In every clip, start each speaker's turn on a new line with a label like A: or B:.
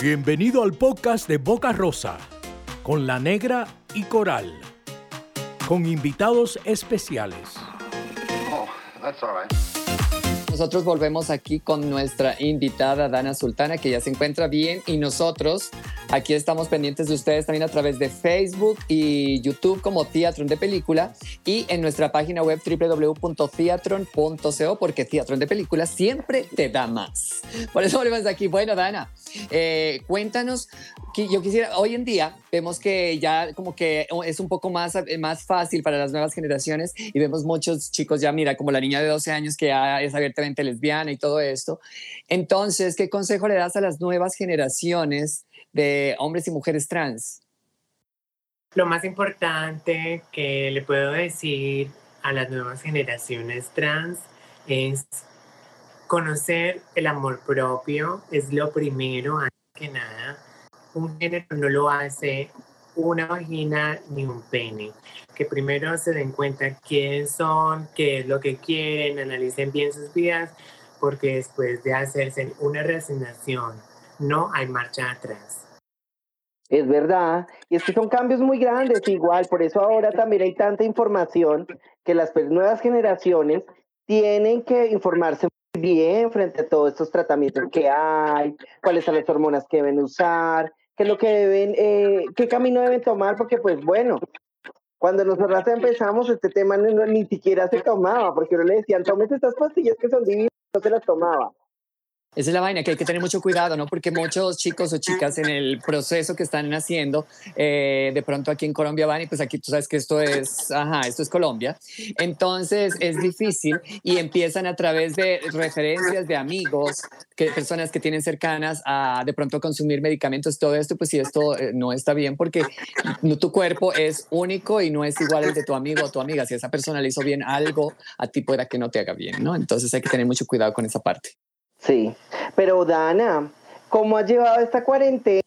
A: Bienvenido al podcast de Boca Rosa con la negra y coral, con invitados especiales.
B: Oh, that's all right.
C: Nosotros volvemos aquí con nuestra invitada Dana Sultana, que ya se encuentra bien, y nosotros aquí estamos pendientes de ustedes también a través de Facebook y YouTube como Teatron de Película y en nuestra página web www.theatron.co porque Teatron de Película siempre te da más. Por eso volvemos aquí. Bueno, Dana, eh, cuéntanos, yo quisiera, hoy en día vemos que ya como que es un poco más, más fácil para las nuevas generaciones y vemos muchos chicos ya, mira, como la niña de 12 años que ya es abiertamente lesbiana y todo esto. Entonces, ¿qué consejo le das a las nuevas generaciones de hombres y mujeres trans?
D: Lo más importante que le puedo decir a las nuevas generaciones trans es conocer el amor propio, es lo primero, antes que nada. Un género no lo hace una vagina ni un pene. Que primero se den cuenta quiénes son, qué es lo que quieren, analicen bien sus vidas, porque después de hacerse una resignación, no hay marcha atrás.
E: Es verdad, y es que son cambios muy grandes igual, por eso ahora también hay tanta información que las nuevas generaciones tienen que informarse muy bien frente a todos estos tratamientos que hay, cuáles son las hormonas que deben usar, qué es lo que deben, eh, qué camino deben tomar, porque pues bueno, cuando nosotros empezamos este tema ni siquiera se tomaba, porque no le decían, tomes estas pastillas que son divinas, no se las tomaba.
C: Esa es la vaina, que hay que tener mucho cuidado, ¿no? Porque muchos chicos o chicas en el proceso que están haciendo, eh, de pronto aquí en Colombia van y pues aquí tú sabes que esto es, ajá, esto es Colombia. Entonces es difícil y empiezan a través de referencias de amigos, que, personas que tienen cercanas a de pronto consumir medicamentos, todo esto, pues si esto eh, no está bien porque tu cuerpo es único y no es igual al de tu amigo o tu amiga. Si esa persona le hizo bien algo, a ti pueda que no te haga bien, ¿no? Entonces hay que tener mucho cuidado con esa parte.
E: Sí, pero Dana, ¿cómo has llevado esta cuarentena?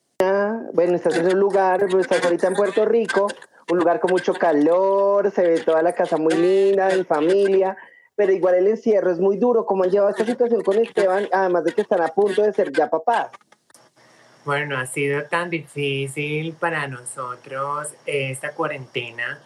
E: Bueno, estás en un lugar, estás ahorita en Puerto Rico, un lugar con mucho calor, se ve toda la casa muy linda, en familia, pero igual el encierro es muy duro. ¿Cómo has llevado esta situación con Esteban, además de que están a punto de ser ya papás?
D: Bueno, ha sido tan difícil para nosotros esta cuarentena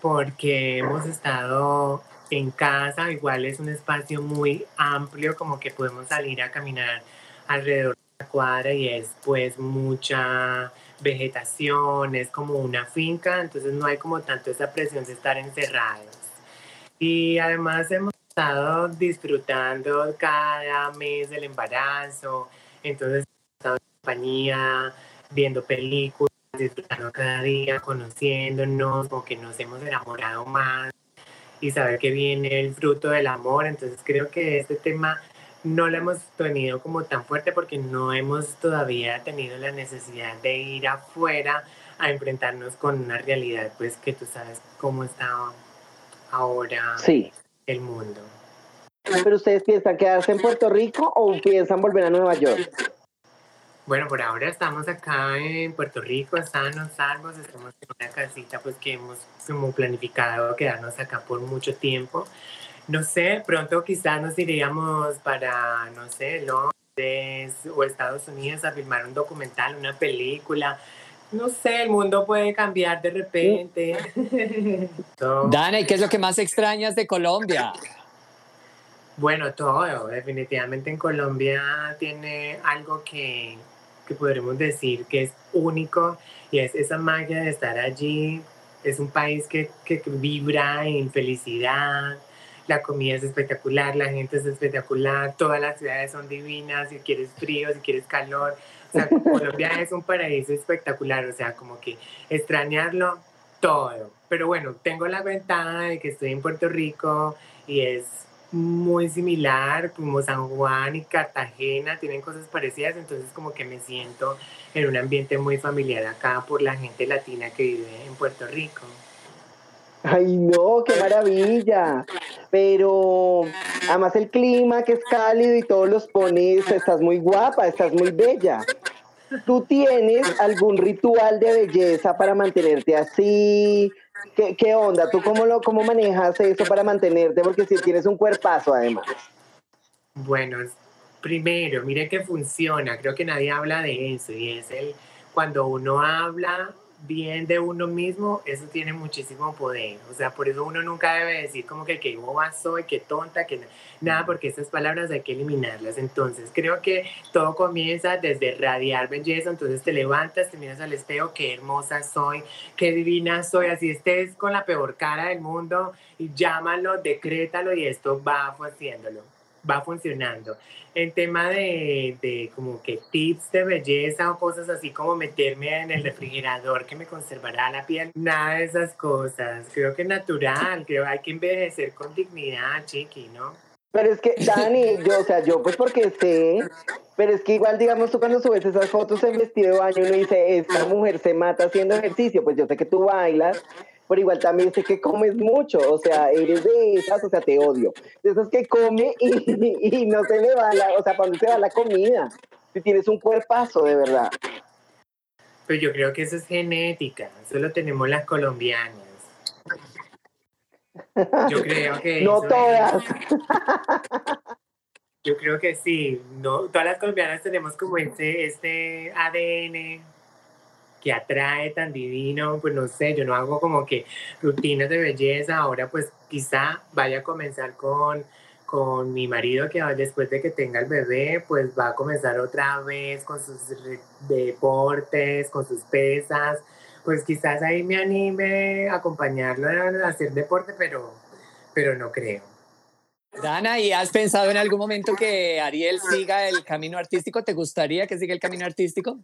D: porque hemos estado en casa, igual es un espacio muy amplio, como que podemos salir a caminar alrededor de la cuadra y es pues mucha vegetación, es como una finca, entonces no hay como tanto esa presión de estar encerrados. Y además hemos estado disfrutando cada mes del embarazo, entonces hemos estado en compañía, viendo películas, disfrutando cada día, conociéndonos, como que nos hemos enamorado más y saber que viene el fruto del amor. Entonces creo que este tema no lo hemos tenido como tan fuerte porque no hemos todavía tenido la necesidad de ir afuera a enfrentarnos con una realidad, pues que tú sabes cómo está ahora el mundo.
E: ¿Pero ustedes piensan quedarse en Puerto Rico o piensan volver a Nueva York?
D: Bueno, por ahora estamos acá en Puerto Rico, sanos, salvos, estamos en una casita pues que hemos como planificado quedarnos acá por mucho tiempo. No sé, pronto quizás nos iríamos para, no sé, Londres o Estados Unidos a filmar un documental, una película. No sé, el mundo puede cambiar de repente.
C: Dana, ¿y qué es lo que más extrañas de Colombia?
D: Bueno, todo. Definitivamente en Colombia tiene algo que que podremos decir que es único y es esa magia de estar allí. Es un país que, que vibra en felicidad, la comida es espectacular, la gente es espectacular, todas las ciudades son divinas, si quieres frío, si quieres calor. O sea, Colombia es un paraíso espectacular, o sea, como que extrañarlo todo. Pero bueno, tengo la ventaja de que estoy en Puerto Rico y es muy similar, como San Juan y Cartagena tienen cosas parecidas, entonces como que me siento en un ambiente muy familiar acá por la gente latina que vive en Puerto Rico.
E: Ay, no, qué maravilla. Pero además el clima que es cálido y todos los pones, estás muy guapa, estás muy bella. ¿Tú tienes algún ritual de belleza para mantenerte así? ¿Qué, onda? ¿Tú cómo, lo, cómo manejas eso para mantenerte? Porque si tienes un cuerpazo además.
D: Bueno, primero, mire que funciona, creo que nadie habla de eso y es el cuando uno habla bien de uno mismo, eso tiene muchísimo poder. O sea, por eso uno nunca debe decir como que qué boba soy, qué tonta, que nada, porque esas palabras hay que eliminarlas. Entonces, creo que todo comienza desde radiar belleza. Entonces, te levantas, te miras al espejo, qué hermosa soy, qué divina soy. Así estés con la peor cara del mundo y llámalo, decrétalo y esto va haciéndolo, va funcionando en tema de, de, como que tips de belleza o cosas así como meterme en el refrigerador que me conservará la piel, nada de esas cosas. Creo que es natural, creo que hay que envejecer con dignidad, chiqui, ¿no?
E: Pero es que, Dani, yo, o sea, yo pues porque sé, pero es que igual, digamos, tú cuando subes esas fotos en vestido de baño, uno dice, esta mujer se mata haciendo ejercicio, pues yo sé que tú bailas, pero igual también sé que comes mucho, o sea, eres de esas, o sea, te odio, de esas que come y, no se le va la, o sea, cuando se va la comida, si tienes un cuerpazo, de verdad.
D: Pero yo creo que eso es genética, eso lo tenemos las colombianas. Yo creo que...
E: no todas.
D: Yo creo que sí, no, todas las colombianas tenemos como este, este ADN que atrae tan divino, pues no sé, yo no hago como que rutinas de belleza, ahora pues quizá vaya a comenzar con, con mi marido que después de que tenga el bebé, pues va a comenzar otra vez con sus deportes, con sus pesas, pues quizás ahí me anime a acompañarlo a hacer deporte, pero, pero no creo.
C: Dana, ¿y has pensado en algún momento que Ariel siga el camino artístico? ¿Te gustaría que siga el camino artístico?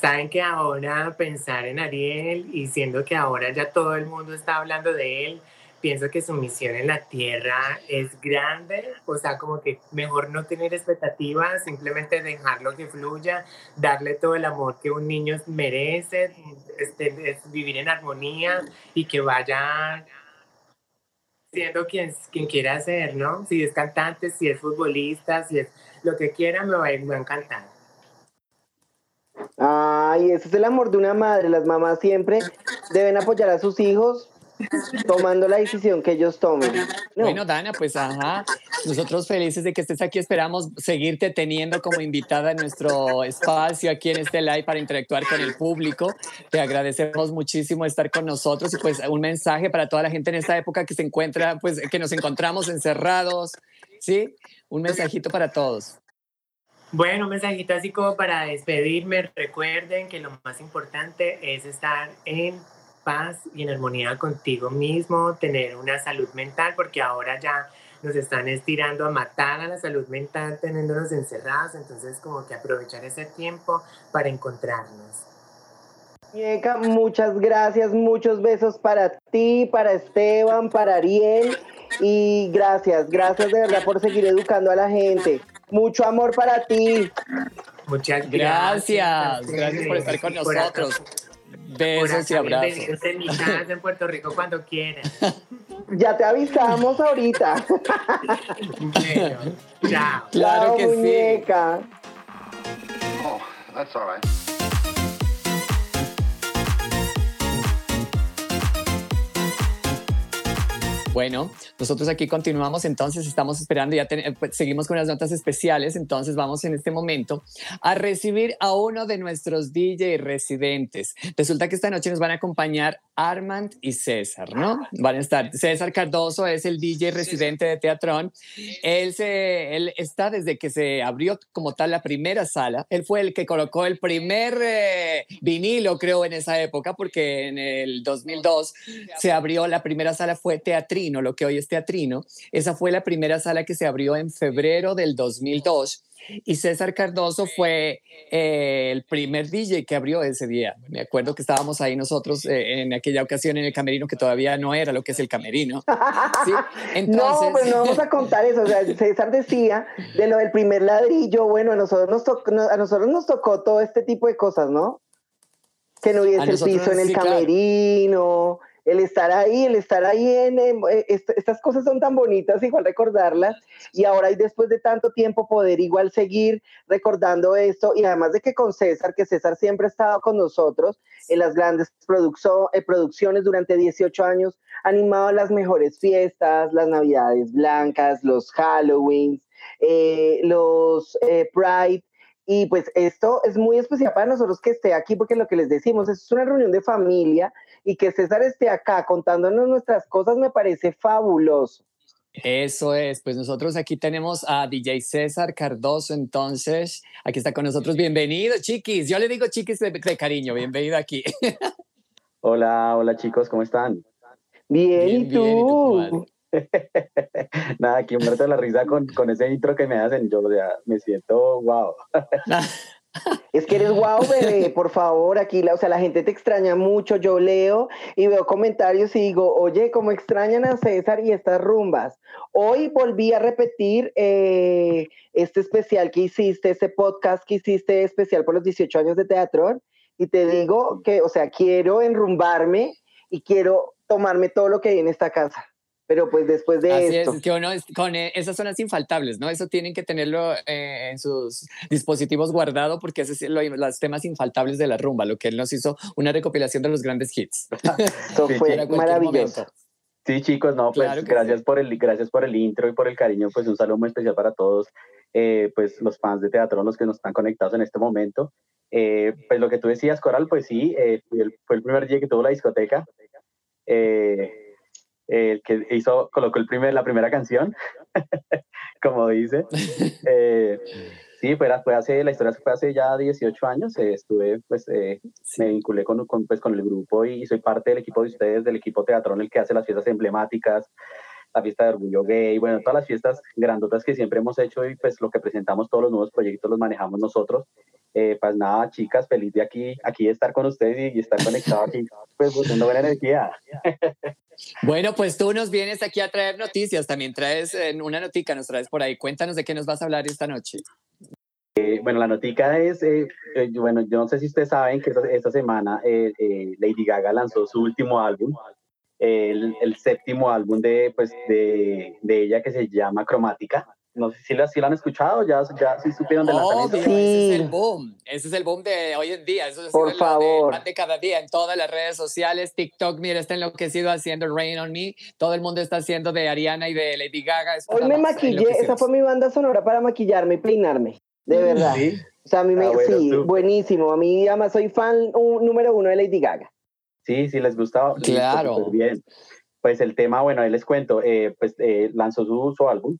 D: Saben que ahora pensar en Ariel y siendo que ahora ya todo el mundo está hablando de él, pienso que su misión en la tierra es grande, o sea, como que mejor no tener expectativas, simplemente dejarlo que fluya, darle todo el amor que un niño merece, este, vivir en armonía y que vaya siendo quien, quien quiera ser, ¿no? Si es cantante, si es futbolista, si es lo que quiera, me va, me va a encantar.
E: Ay, ese es el amor de una madre. Las mamás siempre deben apoyar a sus hijos tomando la decisión que ellos tomen.
C: Bueno, Dana, pues ajá, nosotros felices de que estés aquí, esperamos seguirte teniendo como invitada en nuestro espacio aquí en este live para interactuar con el público. Te agradecemos muchísimo estar con nosotros y pues un mensaje para toda la gente en esta época que se encuentra, pues que nos encontramos encerrados, ¿sí? Un mensajito para todos.
D: Bueno, un mensajito así como para despedirme. Recuerden que lo más importante es estar en paz y en armonía contigo mismo, tener una salud mental, porque ahora ya nos están estirando a matar a la salud mental teniéndonos encerrados, entonces como que aprovechar ese tiempo para encontrarnos.
E: Muñeca, muchas gracias, muchos besos para ti, para Esteban, para Ariel y gracias, gracias de verdad por seguir educando a la gente. Mucho amor para ti.
D: Muchas
C: gracias. Gracias, por estar con nosotros. Besos y abrazos.
D: en mi casa en Puerto Rico cuando quieras.
E: Ya te avisamos ahorita.
D: bueno, chao.
C: Claro que
E: muñeca.
B: Oh, that's all right.
C: Bueno, nosotros aquí continuamos, entonces estamos esperando, ya pues, seguimos con las notas especiales, entonces vamos en este momento a recibir a uno de nuestros DJ residentes. Resulta que esta noche nos van a acompañar Armand y César, ¿no? Van a estar. César Cardoso es el DJ residente de Teatrón. Él, se, él está desde que se abrió como tal la primera sala. Él fue el que colocó el primer eh, vinilo, creo, en esa época, porque en el 2002 se abrió la primera sala, fue Teatrino, lo que hoy es Teatrino. Esa fue la primera sala que se abrió en febrero del 2002 y César Cardoso fue eh, el primer DJ que abrió ese día. Me acuerdo que estábamos ahí nosotros eh, en aquella ocasión en el camerino, que todavía no era lo que es el camerino.
E: no, pues no vamos a contar eso. César decía de lo del primer ladrillo. Bueno, a nosotros nos, tocó, a nosotros nos tocó todo este tipo de cosas, ¿no? Que no hubiese el piso en el camerino el estar ahí, el estar ahí en, eh, estas cosas son tan bonitas, igual recordarlas, y ahora y después de tanto tiempo poder igual seguir recordando esto, y además de que con César, que César siempre ha estado con nosotros en las grandes eh, producciones durante 18 años, animado las mejores fiestas, las navidades blancas, los Halloweens, eh, los eh, Pride. Y pues esto es muy especial para nosotros que esté aquí, porque lo que les decimos es una reunión de familia y que César esté acá contándonos nuestras cosas me parece fabuloso.
C: Eso es, pues nosotros aquí tenemos a DJ César Cardoso, entonces aquí está con nosotros. Bienvenido, chiquis. Yo le digo chiquis de, de cariño, bienvenido aquí.
F: Hola, hola chicos, ¿cómo están?
E: Bien,
C: Bien,
E: ¿y
C: bien, ¿y
E: tú?
F: Nada, aquí muerto de la risa con, con ese intro que me hacen. Yo, o sea, me siento wow.
E: Es que eres guau, bebé, por favor, aquí, la, o sea, la gente te extraña mucho, yo leo y veo comentarios y digo, oye, cómo extrañan a César y estas rumbas. Hoy volví a repetir eh, este especial que hiciste, este podcast que hiciste especial por los 18 años de teatro y te digo que, o sea, quiero enrumbarme y quiero tomarme todo lo que hay en esta casa. Pero pues después de
C: Así
E: esto.
C: es, que uno, es- con eh, esas son las infaltables, ¿no? Eso tienen que tenerlo eh, en sus dispositivos guardado porque ese es lo- los temas infaltables de la rumba, lo que él nos hizo una recopilación de los grandes hits.
E: Esto
F: Sí,
E: fue maravilloso.
C: momento.
F: Sí, chicos, no, pues
C: Claro
F: gracias por el gracias por el intro y por el cariño, pues un saludo muy especial para todos, eh, pues los fans de teatro, los que nos están conectados en este momento. Eh, pues lo que tú decías, Coral, pues sí, eh, fue, el, fue el primer día que tuvo la discoteca, eh, el que hizo, colocó el primer, la primera canción, como dice. Eh, sí, fue, fue hace, la historia fue hace ya 18 años, eh, estuve, pues, eh, me vinculé con, con, pues, con el grupo y soy parte del equipo de ustedes, del equipo teatrón, el que hace las fiestas emblemáticas, la fiesta de orgullo gay, bueno, todas las fiestas grandotas que siempre hemos hecho y pues lo que presentamos, todos los nuevos proyectos los manejamos nosotros. Eh, pues nada, chicas, feliz de aquí, aquí de estar con ustedes y, y estar conectado aquí, pues buscando buena energía.
C: Bueno, pues tú nos vienes aquí a traer noticias, también traes eh, una notica, nos traes por ahí. Cuéntanos de qué nos vas a hablar esta noche.
F: Eh, bueno, la notica es, eh, eh, bueno, yo no sé si ustedes saben que esta, esta semana eh, eh, Lady Gaga lanzó su último álbum, el, el séptimo álbum de, pues, de, de ella que se llama Cromática. No sé si lo, si lo han escuchado, ya, ya sí supieron del
C: Obvio,
F: lanzamiento.
C: ese es
E: Sí.
C: el boom. Ese es el boom de hoy en día. Eso es
E: Por
C: de-
E: favor.
C: pan de cada día en todas las redes sociales. TikTok, mira, está enloquecido haciendo Rain on Me. Todo el mundo está haciendo de Ariana y de Lady Gaga. Eso
E: Hoy me maquillé, esa fue mi banda sonora para maquillarme y peinarme, de verdad.
F: Sí,
E: O sea, a mí me,
F: Ah, bueno,
E: sí,
F: súper.
E: buenísimo. A mí además soy fan un- número uno de Lady Gaga.
F: Sí, sí, les gustaba.
C: Claro.
F: súper bien. Pues el tema, bueno, ahí les cuento, eh, pues eh, lanzó su, su álbum,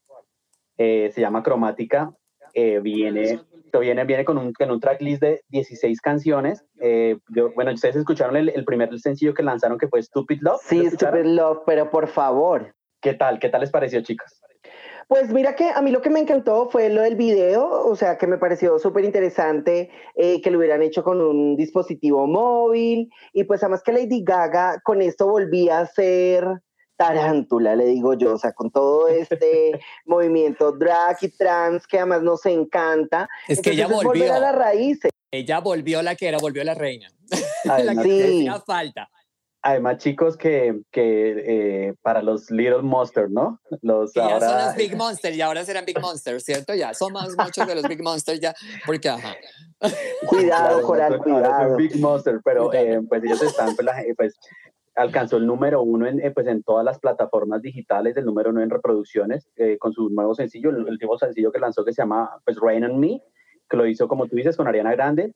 F: eh, se llama Cromática, eh, viene, viene, viene con, un, con un tracklist de 16 canciones. yo- bueno, ustedes escucharon el, el primer sencillo que lanzaron que fue Stupid Love. ¿Lo
E: Sí? Stupid Love, pero por favor.
F: ¿Qué tal? ¿Qué tal les pareció, chicos?
E: Pues mira que a mí lo que me encantó fue lo del video, o sea, que me pareció súper interesante eh, que lo hubieran hecho con un dispositivo móvil y pues además que Lady Gaga con esto volvía a ser tarántula, le digo yo, o sea, con todo este movimiento drag y trans que además nos encanta.
C: Es que ella
E: Entonces, es volver
C: volvió.
E: a las raíces.
C: Ella volvió la que era, volvió la reina. la que
E: Sí.
C: hacía falta.
F: Además, chicos, que, que eh, para los Little Monsters, ¿no? Los
C: Que ya son
F: ahora...
C: los Big Monsters y ahora serán Big Monsters, ¿cierto? Ya son más muchos de los Big Monsters ya, porque ajá.
E: Cuidado,
F: Claro,
E: Coral,
F: ahora son- ahora son
E: cuidado.
F: Big Monster, pero eh, pues ellos están, pues, la gen- pues, alcanzó el número uno en, eh, pues, en todas las plataformas digitales, el número uno en reproducciones, eh, con su nuevo sencillo, el último sencillo que lanzó que se llama pues, Rain on Me, que lo hizo, como tú dices, con Ariana Grande.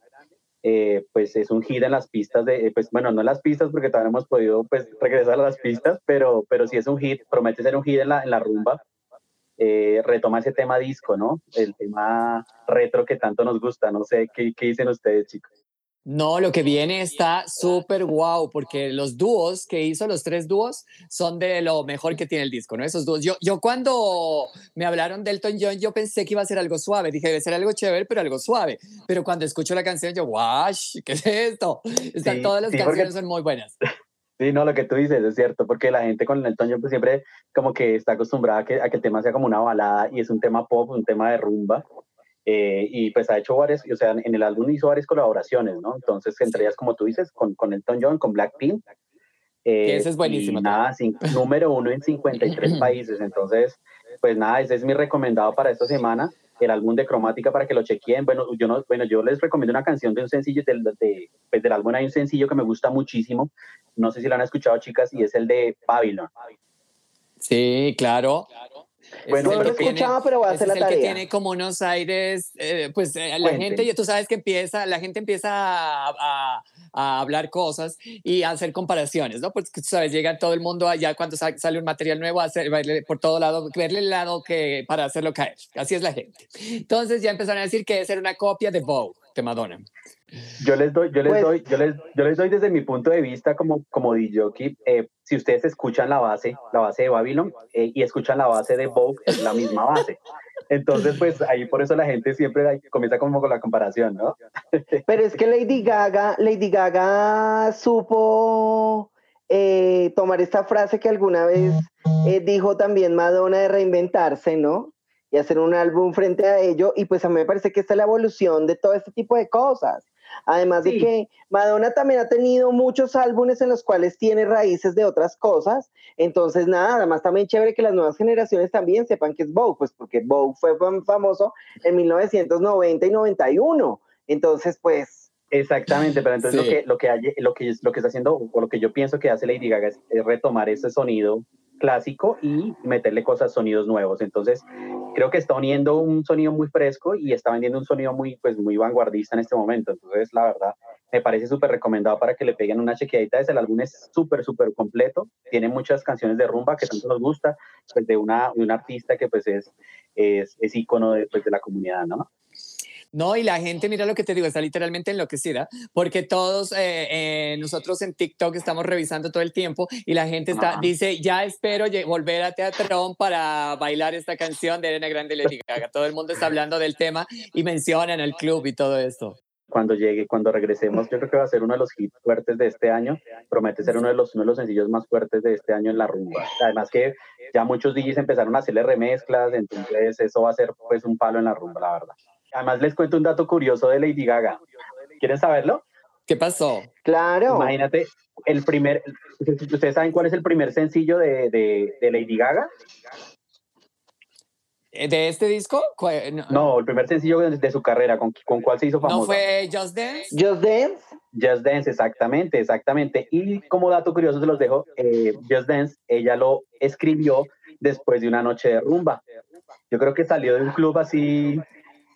F: Eh, pues es un hit en las pistas de, eh, pues bueno, no en las pistas porque todavía no hemos podido pues regresar a las pistas, pero, pero sí es un hit, promete ser un hit en la, en la rumba. Eh, retoma ese tema disco, ¿no? El tema retro que tanto nos gusta, no sé, ¿qué, qué dicen ustedes, chicos?
C: No, lo que viene está súper guau, porque los dúos que hizo, los tres dúos, son de lo mejor que tiene el disco, ¿no? Esos dúos. Yo, yo cuando me hablaron de Elton John, yo pensé que iba a ser algo suave. Dije, debe ser algo chévere, pero algo suave. Pero cuando escucho la canción, yo, guau, ¿qué es esto? Están
F: Sí,
C: todas las
F: sí, porque-
C: canciones son muy buenas.
F: Sí, no, lo que tú dices es cierto, porque la gente con el John pues siempre como que está acostumbrada a que, a que el tema sea como una balada y es un tema pop, un tema de rumba. Eh, y pues ha hecho varias, o sea, en el álbum hizo varias colaboraciones, ¿no? Entonces, entre ellas, como tú dices, con, con Elton John, con Blackpink. eh,
C: Que ese es buenísimo
F: Y nada, cin- número uno en 53 países. Entonces, pues nada, ese es mi recomendado para esta semana, el álbum de Cromática para que lo chequeen. Bueno, yo, no, bueno, yo les recomiendo una canción de un sencillo, del, de, pues del álbum hay un sencillo que me gusta muchísimo, no sé si lo han escuchado chicas, y es el de Babylon.
C: Sí, claro.
E: Bueno, no lo escuchaba, pero voy a hacer la
C: es
E: tarea.
C: el que tiene como unos aires, eh, pues eh, la gente, ya tú sabes que empieza, la gente empieza a, a, a, hablar cosas y a hacer comparaciones, ¿no? Porque tú sabes, llega todo el mundo allá cuando sale un material nuevo a hacer, verle por todo lado, verle el lado que para hacerlo caer. Así es la gente. Entonces ya empezaron a decir que es ser una copia de Vogue, de Madonna.
F: Yo les doy, yo les
E: Pues-
F: doy, yo les, yo les doy desde mi punto de vista como, como DJ, eh, si ustedes escuchan la base, la base de Babylon, eh, y escuchan la base de Vogue, es la misma base. Entonces, pues ahí por eso la gente siempre comienza como con la comparación, ¿no?
E: Pero es que Lady Gaga, Lady Gaga supo eh, tomar esta frase que alguna vez eh, dijo también Madonna de reinventarse, ¿no? Y hacer un álbum frente a ello. Y pues a mí me parece que esta es la evolución de todo este tipo de cosas. Además de que Madonna también ha tenido muchos álbumes en los cuales tiene raíces de otras cosas. Entonces, nada, además también chévere que las nuevas generaciones también sepan que es Vogue, pues porque Vogue fue fam- famoso en 1990 y 91. Entonces, pues,
F: Exactamente, pero entonces
C: Sí.
F: lo, que, lo, que hay- lo, que, lo que está haciendo, o lo que yo pienso que hace Lady Gaga es, es retomar ese sonido clásico y meterle cosas, sonidos nuevos. Entonces, creo que está uniendo un sonido muy fresco y está vendiendo un sonido muy, pues, muy vanguardista en este momento. Entonces, la verdad, me parece súper recomendado para que le peguen una chequeadita. El álbum es súper, súper completo. Tiene muchas canciones de rumba que tanto nos gusta, pues de una, de una artista que pues es, es, es ícono de, pues, de la comunidad, ¿no?
C: No, y la gente, mira lo que te digo, está literalmente enloquecida, porque todos eh, eh, nosotros en TikTok estamos revisando todo el tiempo y la gente está, dice, ya espero volver a Teatrón para bailar esta canción de Elena Grande y Lady Gaga. Todo el mundo está hablando del tema y mencionan el club y todo esto.
F: cuando llegue, cuando regresemos, yo creo que va a ser uno de los hits fuertes de este año. Promete ser uno de los, uno de los sencillos más fuertes de este año en la rumba. Además que ya muchos DJs empezaron a hacerle remezclas, entonces eso va a ser pues un palo en la rumba, la verdad. Además les cuento un dato curioso de Lady Gaga. ¿Quieren saberlo?
C: ¿Qué pasó?
E: claro.
F: Imagínate, el primer, ¿ustedes saben cuál es el primer sencillo de, de, de Lady Gaga?
C: Eh, ¿De este disco? No,
F: No, el primer sencillo de, de su carrera, ¿con, ¿con cuál se hizo famoso?
C: ¿No fue Just Dance?
E: Just Dance.
F: Just Dance, exactamente, exactamente. Y como dato curioso se los dejo, eh, Just Dance, ella lo escribió después de una noche de rumba. Yo creo que salió de un club así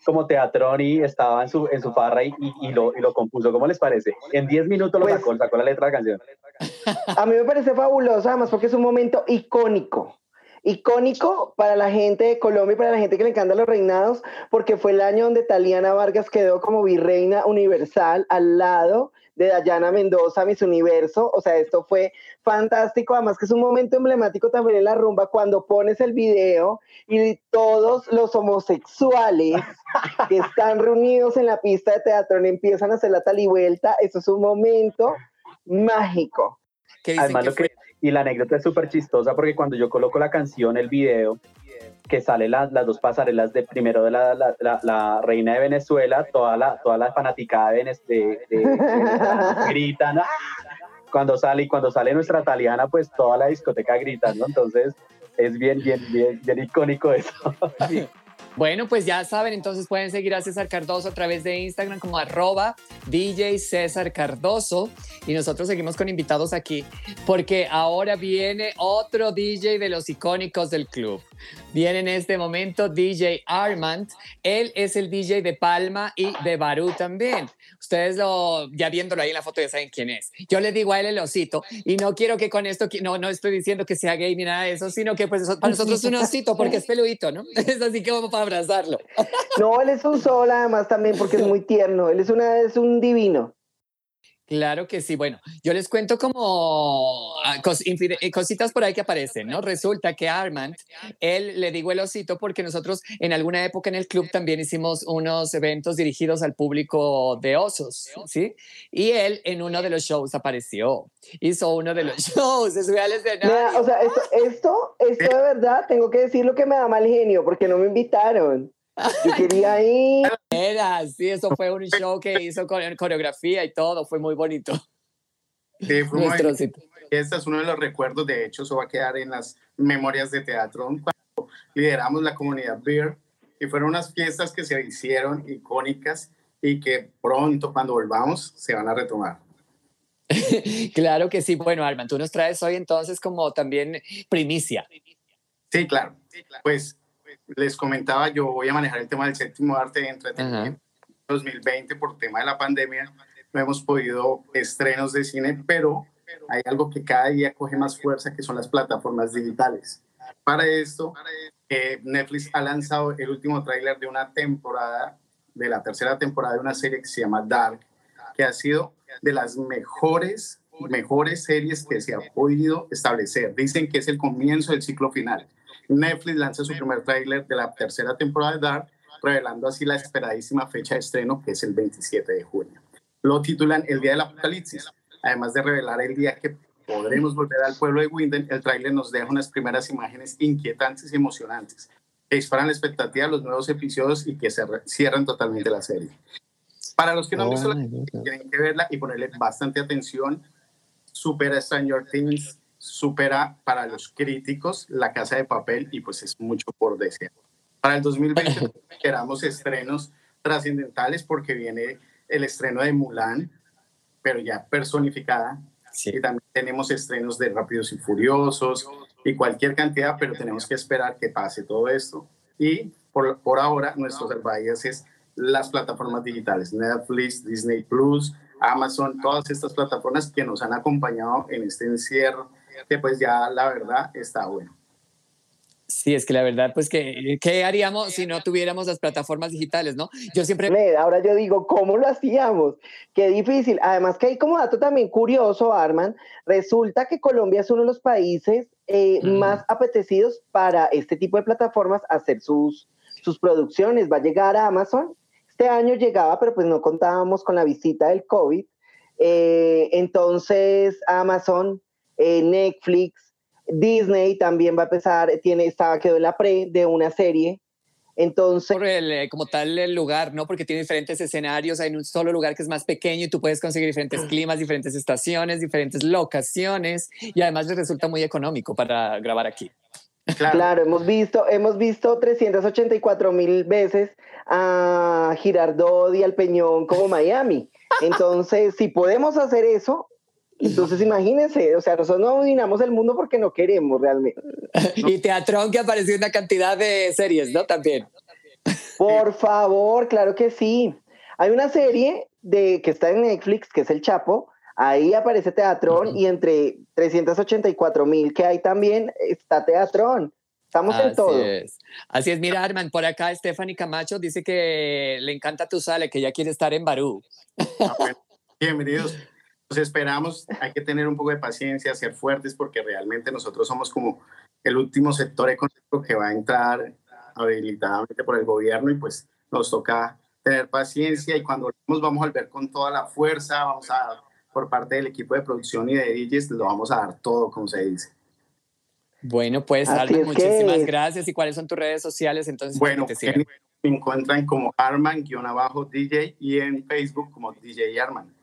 F: como teatrón y estaba en su, en su farra y, y- y lo, y lo compuso. ¿Cómo les parece? En 10 minutos lo
E: Pues-
F: sacó, sacó la letra de la canción.
E: A mí me parece fabuloso, además porque es un momento icónico. Icónico para la gente de Colombia y para la gente que le encantan los reinados, porque fue el año donde Taliana Vargas quedó como virreina universal al lado de Dayana Mendoza, Miss Universo. O sea, esto fue fantástico. Además que es un momento emblemático también en la rumba cuando pones el video y todos los homosexuales que están reunidos en la pista de teatro empiezan a hacer la tal y vuelta. Eso es un momento mágico.
F: Además,
C: que
F: lo que, y la anécdota es súper chistosa porque cuando yo coloco la canción, el video, que sale las, las dos pasarelas de primero de la, la, la- la reina de Venezuela, toda la, toda la fanaticada de, de, de- gritan ¡ah! cuando sale y cuando sale nuestra italiana, pues toda la discoteca grita, ¿no? Entonces es bien, bien, bien, bien icónico eso.
C: Bueno, pues ya saben, entonces pueden seguir a César Cardoso a través de Instagram como arroba DJ César Cardoso y nosotros seguimos con invitados aquí porque ahora viene otro DJ de los icónicos del club. Viene en este momento DJ Armand, él es el DJ de Palma y de Barú también. Ustedes lo, ya viéndolo ahí en la foto ya saben quién es. Yo le digo a él el osito y no quiero que con esto, no, no estoy diciendo que sea gay ni nada de eso, sino que pues para nosotros es un osito porque es peludito, ¿no? Es así que vamos para abrazarlo.
E: No, él es un sol además también porque es muy tierno. Él es, una, es un divino.
C: Claro que sí. Bueno, yo les cuento como ah, cos- eh, cositas por ahí que aparecen, ¿no? Resulta que Armand, él le digo el osito porque nosotros en alguna época en el club también hicimos unos eventos dirigidos al público de osos, ¿sí? Y él en uno de los shows apareció, hizo uno de los shows, se subió al escenario.
E: o sea, esto, esto, esto de verdad, tengo que decir lo que me da mal genio porque no me invitaron. Yo quería ir.
C: Era, sí, eso fue un show que hizo con coreografía y todo, fue muy bonito.
G: Sí, fue muy-. Este es uno de los recuerdos, de hecho, eso va a quedar en las memorias de teatro cuando lideramos la comunidad Beer y fueron unas fiestas que se hicieron icónicas y que pronto, cuando volvamos, se van a retomar.
C: Claro que sí. Bueno, Armand, tú nos traes hoy entonces como también primicia.
G: Sí, claro. Pues les comentaba, yo voy a manejar el tema del séptimo arte de entretenimiento 2020 por tema de la pandemia. No hemos podido estrenos de cine, pero hay algo que cada día coge más fuerza, que son las plataformas digitales. Para esto, eh, Netflix ha lanzado el último tráiler de una temporada, de la tercera temporada de una serie que se llama Dark, que ha sido de las mejores, mejores series que se ha podido establecer. Dicen que es el comienzo del ciclo final. Netflix lanza su primer tráiler de la tercera temporada de Dark, revelando así la esperadísima fecha de estreno, que es el 27 de junio. Lo titulan El Día del Apocalipsis. Además de revelar el día que podremos volver al pueblo de Winden, el tráiler nos deja unas primeras imágenes inquietantes y emocionantes que disparan la expectativa de los nuevos episodios y que se cierran totalmente la serie. Para los que no han visto la tienen que verla y ponerle bastante atención. Supera Stranger Things, supera para los críticos La Casa de Papel y pues es mucho por desear. Para el 2020 esperamos estrenos trascendentales porque viene el estreno de Mulan, pero ya personificada. Y también tenemos estrenos de Rápidos y Furiosos y cualquier cantidad, pero tenemos que esperar que pase todo esto. Y por, por ahora, nuestros advisors es las plataformas digitales, Netflix, Disney Plus, Amazon, todas estas plataformas que nos han acompañado en este encierro, pues ya la verdad está bueno.
C: Sí, es que la verdad, pues, ¿qué, ¿qué haríamos si no tuviéramos las plataformas digitales, no?
E: Yo siempre... Ahora yo digo, ¿cómo lo hacíamos? Qué difícil. Además que hay como dato también curioso, Arman, resulta que Colombia es uno de los países eh, más apetecidos para este tipo de plataformas hacer sus, sus producciones. Va a llegar a Amazon. Este año llegaba, pero pues no contábamos con la visita del COVID. Eh, entonces, Amazon, eh, Netflix, Disney también va a empezar, tiene, estaba, quedó en la pre de una serie. Entonces.
C: Por el, eh, como tal el lugar, ¿no? Porque tiene diferentes escenarios, hay un solo lugar que es más pequeño y tú puedes conseguir diferentes climas, diferentes estaciones, diferentes locaciones y además les resulta muy económico para grabar aquí.
E: Claro. claro, hemos visto, hemos visto 384 mil veces a Girardot y al Peñón como Miami. Entonces, si podemos hacer eso, entonces imagínense, o sea, nosotros no dominamos el mundo porque no queremos realmente.
C: y Teatrón que apareció una cantidad de series, ¿no? También.
E: Por favor, claro que sí. Hay una serie de, que está en Netflix, que es El Chapo, ahí aparece Teatrón y entre 384 mil que hay también está Teatrón. Estamos en todo.
C: Así es. Así es, mira, Arman, por acá Stephanie Camacho dice que le encanta tu sale, que ya quiere estar en Barú.
G: Ah, bienvenidos esperamos, hay que tener un poco de paciencia, ser fuertes, porque realmente nosotros somos como el último sector económico que va a entrar habilitadamente por el gobierno y pues nos toca tener paciencia y cuando nos vamos a volver con toda la fuerza, vamos a, por parte del equipo de producción y de DJs, lo vamos a dar todo, como se dice.
C: Bueno, pues Arman, muchísimas gracias. ¿Y cuáles son tus redes sociales? Entonces,
G: bueno, me encuentran como Arman-DJ y en Facebook como DJ Arman.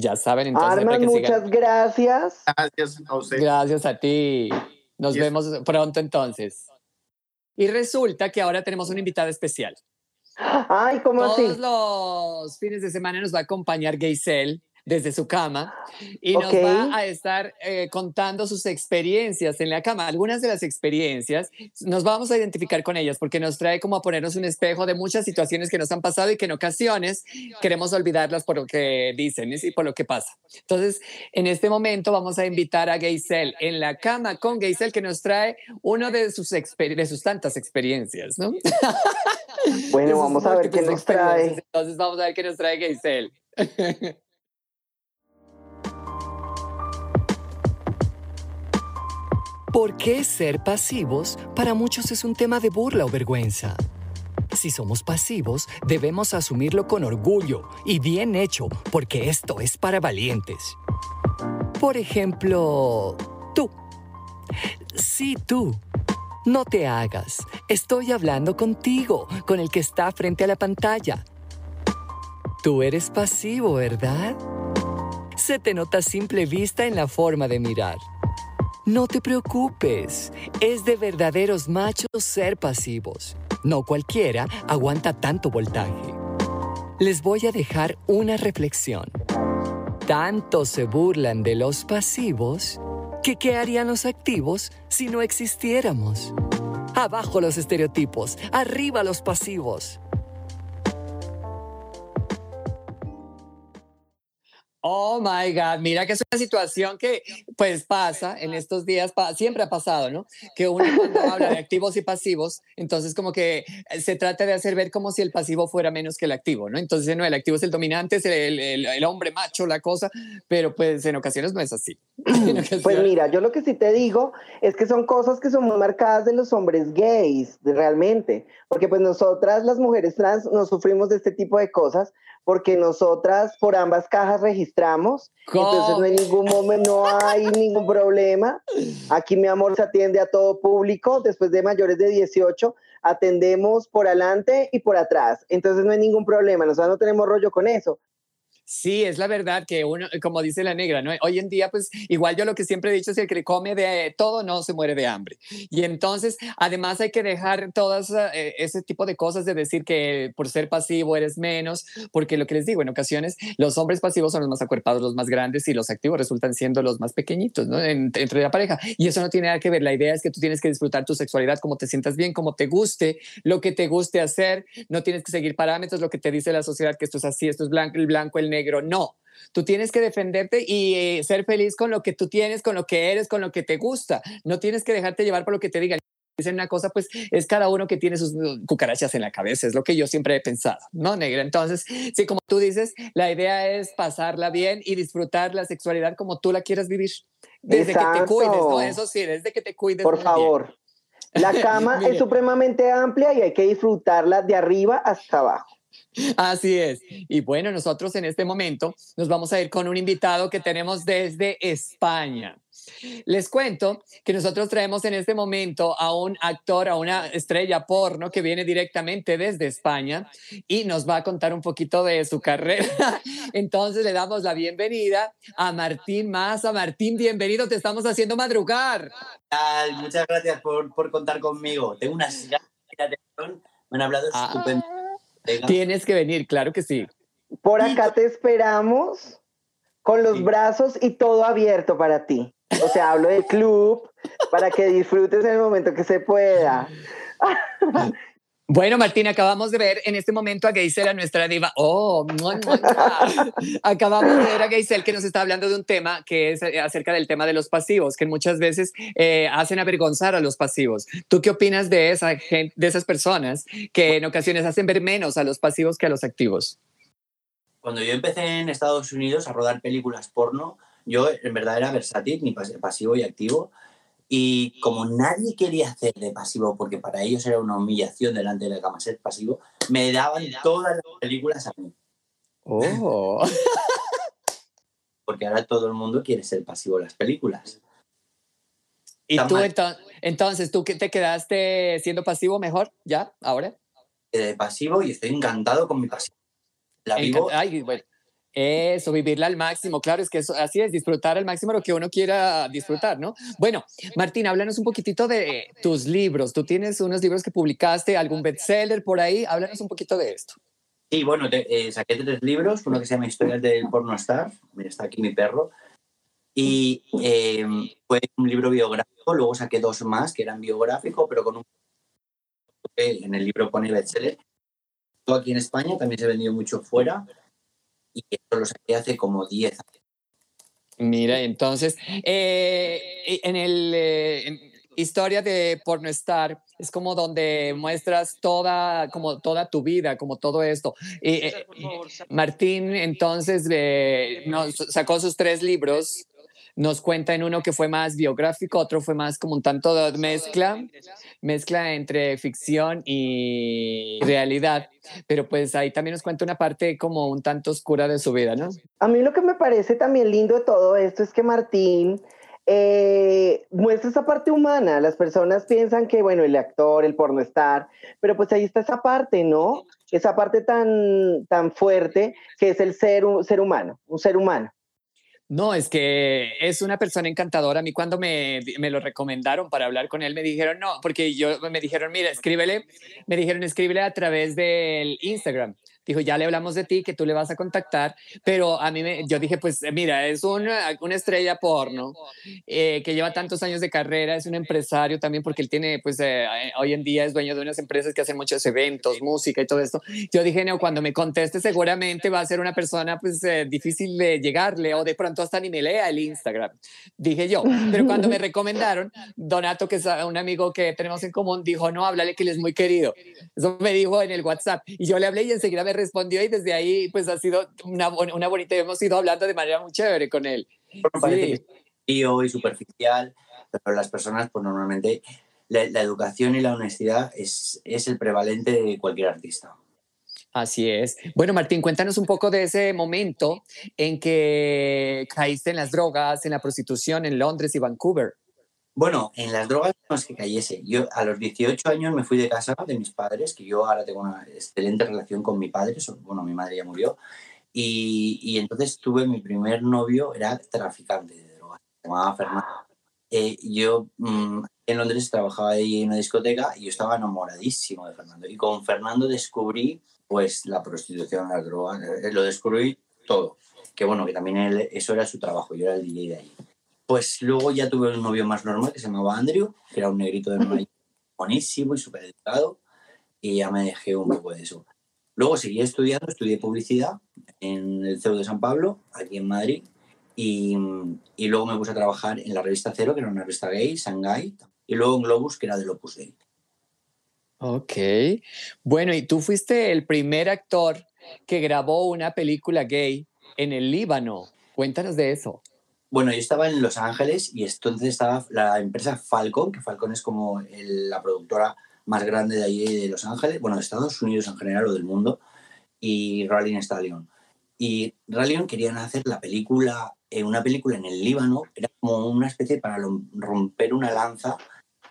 C: Ya saben, entonces.
E: Arman, muchas gracias.
G: Gracias a usted.
C: Gracias a ti. Nos vemos pronto entonces. Y resulta que ahora tenemos un invitado especial.
E: Ay, ¿cómo
C: Todos
E: así?
C: los fines de semana nos va a acompañar Geisel desde su cama y nos va a estar eh, contando sus experiencias en la cama. Algunas de las experiencias nos vamos a identificar con ellas porque nos trae como a ponernos un espejo de muchas situaciones que nos han pasado y que en ocasiones queremos olvidarlas por lo que dicen y por lo que pasa. Entonces, en este momento vamos a invitar a Geisel en la cama con Geisel que nos trae uno de sus, de sus tantas experiencias, ¿no?
E: Bueno, vamos a ver qué nos trae.
C: Entonces, vamos a ver qué nos trae Geisel.
H: ¿Por qué ser pasivos para muchos es un tema de burla o vergüenza? Si somos pasivos, debemos asumirlo con orgullo y bien hecho, porque esto es para valientes. Por ejemplo, tú. Sí, tú. No te hagas. Estoy hablando contigo, con el que está frente a la pantalla. Tú eres pasivo, ¿verdad? Se te nota simple vista en la forma de mirar. No te preocupes, es de verdaderos machos ser pasivos. No cualquiera aguanta tanto voltaje. Les voy a dejar una reflexión. Tanto se burlan de los pasivos que ¿qué harían los activos si no existiéramos? Abajo los estereotipos, arriba los pasivos.
C: Oh my God, mira que es una situación que pues pasa en estos días, pa- siempre ha pasado, ¿no? Que uno cuando habla de activos y pasivos, entonces como que eh, se trata de hacer ver como si el pasivo fuera menos que el activo, ¿no? Entonces, no, el activo es el dominante, es el, el- el hombre macho, la cosa, pero pues en ocasiones no es así. En
E: Pues mira, yo lo que sí te digo es que son cosas que son muy marcadas de los hombres gays, realmente, porque pues nosotras las mujeres trans no sufrimos de este tipo de cosas porque nosotras por ambas cajas registramos, entonces no hay ningún momento, no hay ningún problema. Aquí mi amor se atiende a todo público, después de mayores de 18 atendemos por adelante y por atrás, entonces no hay ningún problema, nosotros no tenemos rollo con eso.
C: Sí, es la verdad que uno, como dice la negra, ¿no? Hoy en día, pues igual yo lo que siempre he dicho es que el que come de todo no se muere de hambre. Y entonces, además hay que dejar todas eh, ese tipo de cosas de decir que por ser pasivo eres menos, porque lo que les digo, en ocasiones los hombres pasivos son los más acuerpados, los más grandes y los activos resultan siendo los más pequeñitos, ¿no? En- entre la pareja. Y eso no tiene nada que ver. La idea es que tú tienes que disfrutar tu sexualidad como te sientas bien, como te guste, lo que te guste hacer. No tienes que seguir parámetros, lo que te dice la sociedad, que esto es así, esto es blanco, el blanco, el negro. No. Tú tienes que defenderte y eh, ser feliz con lo que tú tienes, con lo que eres, con lo que te gusta. No tienes que dejarte llevar por lo que te digan. Dicen una cosa, pues es cada uno que tiene sus uh, cucarachas en la cabeza, es lo que yo siempre he pensado, ¿no, negra? Entonces, sí, como tú dices, la idea es pasarla bien y disfrutar la sexualidad como tú la quieras vivir. Desde que te cuides, ¿no? Eso sí, desde que te cuides.
E: Por
C: bien.
E: favor. La cama es supremamente amplia y hay que disfrutarla de arriba hasta abajo.
C: Así es. Y bueno, nosotros en este momento nos vamos a ir con un invitado que tenemos desde España. Les cuento que nosotros traemos en este momento a un actor, a una estrella porno que viene directamente desde España y nos va a contar un poquito de su carrera. Entonces le damos la bienvenida a Martín Maza. Martín, bienvenido, te estamos haciendo madrugar.
I: Muchas gracias por, por contar conmigo. Tengo unas ganas de atención. Me han hablado
C: Ah.
I: estupendo. Venga.
C: Tienes que venir, claro que sí.
E: Por acá te esperamos con los
I: Sí.
E: brazos y todo abierto para ti. O sea, hablo del club para que disfrutes en el momento que se pueda.
C: Bueno, Martín, acabamos de ver en este momento a Geisel, a nuestra diva. Oh, mua, mua, mua. acabamos de ver a Geisel que nos está hablando de un tema que es eh, acerca del tema de los pasivos, que muchas veces eh, hacen avergonzar a los pasivos. ¿Tú qué opinas de, esa gente, de esas personas que en ocasiones hacen ver menos a los pasivos que a los activos?
I: Cuando yo empecé en Estados Unidos a rodar películas porno, yo en verdad era versátil, ni pas- pasivo y activo. Y como nadie quería hacer de pasivo, porque para ellos era una humillación delante de la cama ser pasivo, me daban todas las películas a mí.
C: Oh.
I: Porque ahora todo el mundo quiere ser pasivo en las películas.
C: ¿Y
I: Tan
C: tú
I: mal.
C: ento- entonces, tú te quedaste siendo pasivo mejor ya, ahora?
I: De pasivo y estoy encantado con mi pasivo. La vivo
C: Ay, bueno, Eso, vivirla al máximo, claro, es que eso, así es, disfrutar al máximo lo que uno quiera disfrutar, ¿no? Bueno, Martín, háblanos un poquitito de tus libros. Tú tienes unos libros que publicaste, algún bestseller por ahí, háblanos un poquito de esto.
I: Sí, bueno, te- eh, saqué tres libros, uno que se llama Historias del porno star, está aquí mi perro, y eh, fue un libro biográfico, luego saqué dos más que eran biográficos, pero con un... En el libro pone bestseller. Todo aquí en España, también se ha vendido mucho fuera, y eso lo saqué hace como 10 años.
C: Mira, entonces, eh, en el eh, en historia de Pornostar es como donde muestras toda, como toda tu vida, como todo esto. Y, eh, Martín, entonces, eh, nos sacó sus tres libros. Nos cuenta en uno que fue más biográfico, otro fue más como un tanto de mezcla, mezcla entre ficción y realidad. Pero pues ahí también nos cuenta una parte como un tanto oscura de su vida, ¿no?
E: A mí lo que me parece también lindo de todo esto es que Martín eh, muestra esa parte humana. Las personas piensan que, bueno, el actor, el pornostar, pero pues ahí está esa parte, ¿no? Esa parte tan, tan fuerte que es el ser, ser humano, un ser humano.
C: No, es que es una persona encantadora. A mí cuando me, me lo recomendaron para hablar con él, me dijeron, no, porque yo me dijeron, mira, escríbele, me dijeron, escríbele a través del Instagram. Dijo, ya le hablamos de ti, que tú le vas a contactar, pero a mí me, yo dije, pues mira, es una, una estrella porno eh, que lleva tantos años de carrera, es un empresario también porque él tiene, pues eh, hoy en día es dueño de unas empresas que hacen muchos eventos, música y todo esto. Yo dije, no, cuando me conteste seguramente va a ser una persona pues eh, difícil de llegarle o de pronto hasta ni me lea el Instagram, dije yo. Pero cuando me recomendaron, Donato, que es un amigo que tenemos en común, dijo, no, háblale que él es muy querido. Eso me dijo en el WhatsApp y yo le hablé y enseguida me respondió y desde ahí pues ha sido una, una bonita, hemos ido hablando de manera muy chévere con él.
I: Sí. y superficial, pero las personas pues normalmente la, la, educación y la honestidad es, es el prevalente de cualquier artista.
C: Así es. Bueno, Martín, cuéntanos un poco de ese momento en que caíste en las drogas, en la prostitución en Londres y Vancouver.
I: Bueno, en las drogas no es que cayese. Yo a los 18 años me fui de casa de mis padres, que yo ahora tengo una excelente relación con mi padre, bueno, mi madre ya murió, y, y entonces tuve mi primer novio, era traficante de drogas, se llamaba Fernando. Eh, yo mmm, en Londres trabajaba ahí en una discoteca y yo estaba enamoradísimo de Fernando. Y con Fernando descubrí pues la prostitución, las drogas, eh, lo descubrí todo. Que bueno, que también él, eso era su trabajo, yo era el DJ de ahí. Pues luego ya tuve un novio más normal que se llamaba Andrew, que era un negrito de Nueva buenísimo y súper educado, y ya me dejé un poco de eso. Luego seguí estudiando, estudié publicidad en el CEU de San Pablo, aquí en Madrid, y, y, luego me puse a trabajar en la revista Cero, que era una revista gay, Shanghai, y luego en Globus, que era del Opus Dei.
C: Ok. Bueno, y tú fuiste el primer actor que grabó una película gay en el Líbano. Cuéntanos de eso.
I: Bueno, yo estaba en Los Ángeles y entonces estaba la empresa Falcon, que Falcon es como la productora más grande de ahí de Los Ángeles, bueno, de Estados Unidos en general o del mundo, y Rallying Stallion. Y Rallion querían hacer la película, eh, una película en el Líbano, era como una especie para romper una lanza,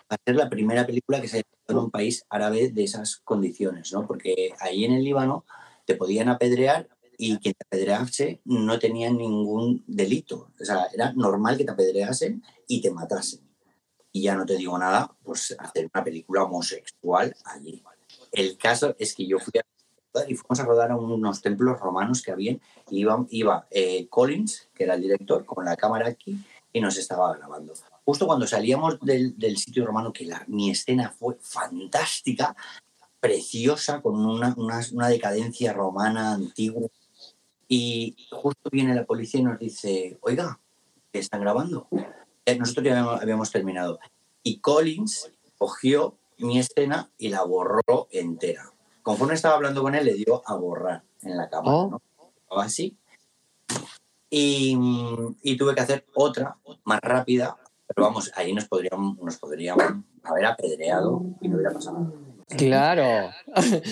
I: hacer la primera película que se haya en un país árabe de esas condiciones, ¿no? Porque ahí en el Líbano te podían apedrear y quien te apedrease no tenía ningún delito. O sea, era normal que te apedreasen y te matasen. Y ya no te digo nada, pues hacer una película homosexual allí. El caso es que yo fui a y fuimos a rodar a unos templos romanos que habían. Iba, iba eh, Collins, que era el director, con la cámara aquí y nos estaba grabando. Justo cuando salíamos del, del sitio romano, que la, mi escena fue fantástica, preciosa, con una, una, una decadencia romana antigua, y justo viene la policía y nos dice, oiga, ¿qué están grabando? Nosotros ya habíamos, terminado. Y Collins cogió mi escena y la borró entera. Conforme estaba hablando con él, le dio a borrar en la cámara. Oh. ¿no? Así. Y, y, tuve que hacer otra más rápida, pero vamos, ahí nos podrían, nos podrían haber apedreado y no hubiera pasado nada.
C: Claro.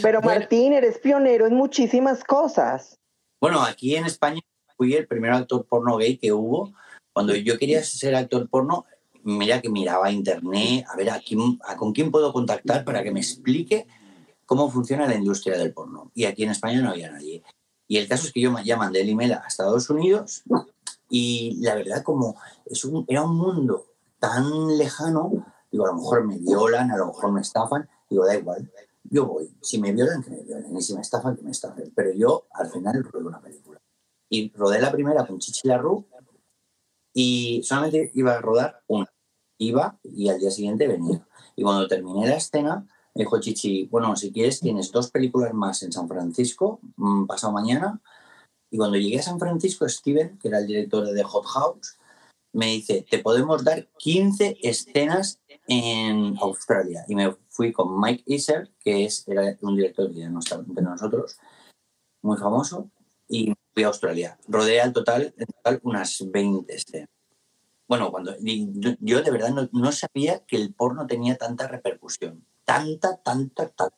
E: Pero Martín, eres pionero en muchísimas cosas.
I: Bueno, aquí en España fui el primer actor porno gay que hubo. Cuando yo quería ser actor porno, mira que miraba internet, a ver a quién, a con quién puedo contactar para que me explique cómo funciona la industria del porno. Y aquí en España no había nadie. Y el caso es que yo ya mandé el email a Estados Unidos y la verdad como es un, era un mundo tan lejano, digo, a lo mejor me violan, a lo mejor me estafan, digo, da igual, yo voy. Si me violan, que me violen. Y si me estafan, que me estafen. Pero yo, al final, rodé una película. Y rodé la primera con Chichi Larru y solamente iba a rodar una. Iba y al día siguiente venía. Y cuando terminé la escena, me dijo Chichi, bueno, si quieres, tienes dos películas más en San Francisco, mm, pasado mañana. Y cuando llegué a San Francisco, Steven, que era el director de The Hot House, me dice, te podemos dar 15 escenas en Australia. Y me fui con Mike Iser, que es, era un director no está entre nosotros, muy famoso, y fui a Australia. Rodeé al total, en total unas 20 escenas. Bueno, cuando yo, yo de verdad no, no, sabía que el porno tenía tanta repercusión. Tanta, tanta, tanta.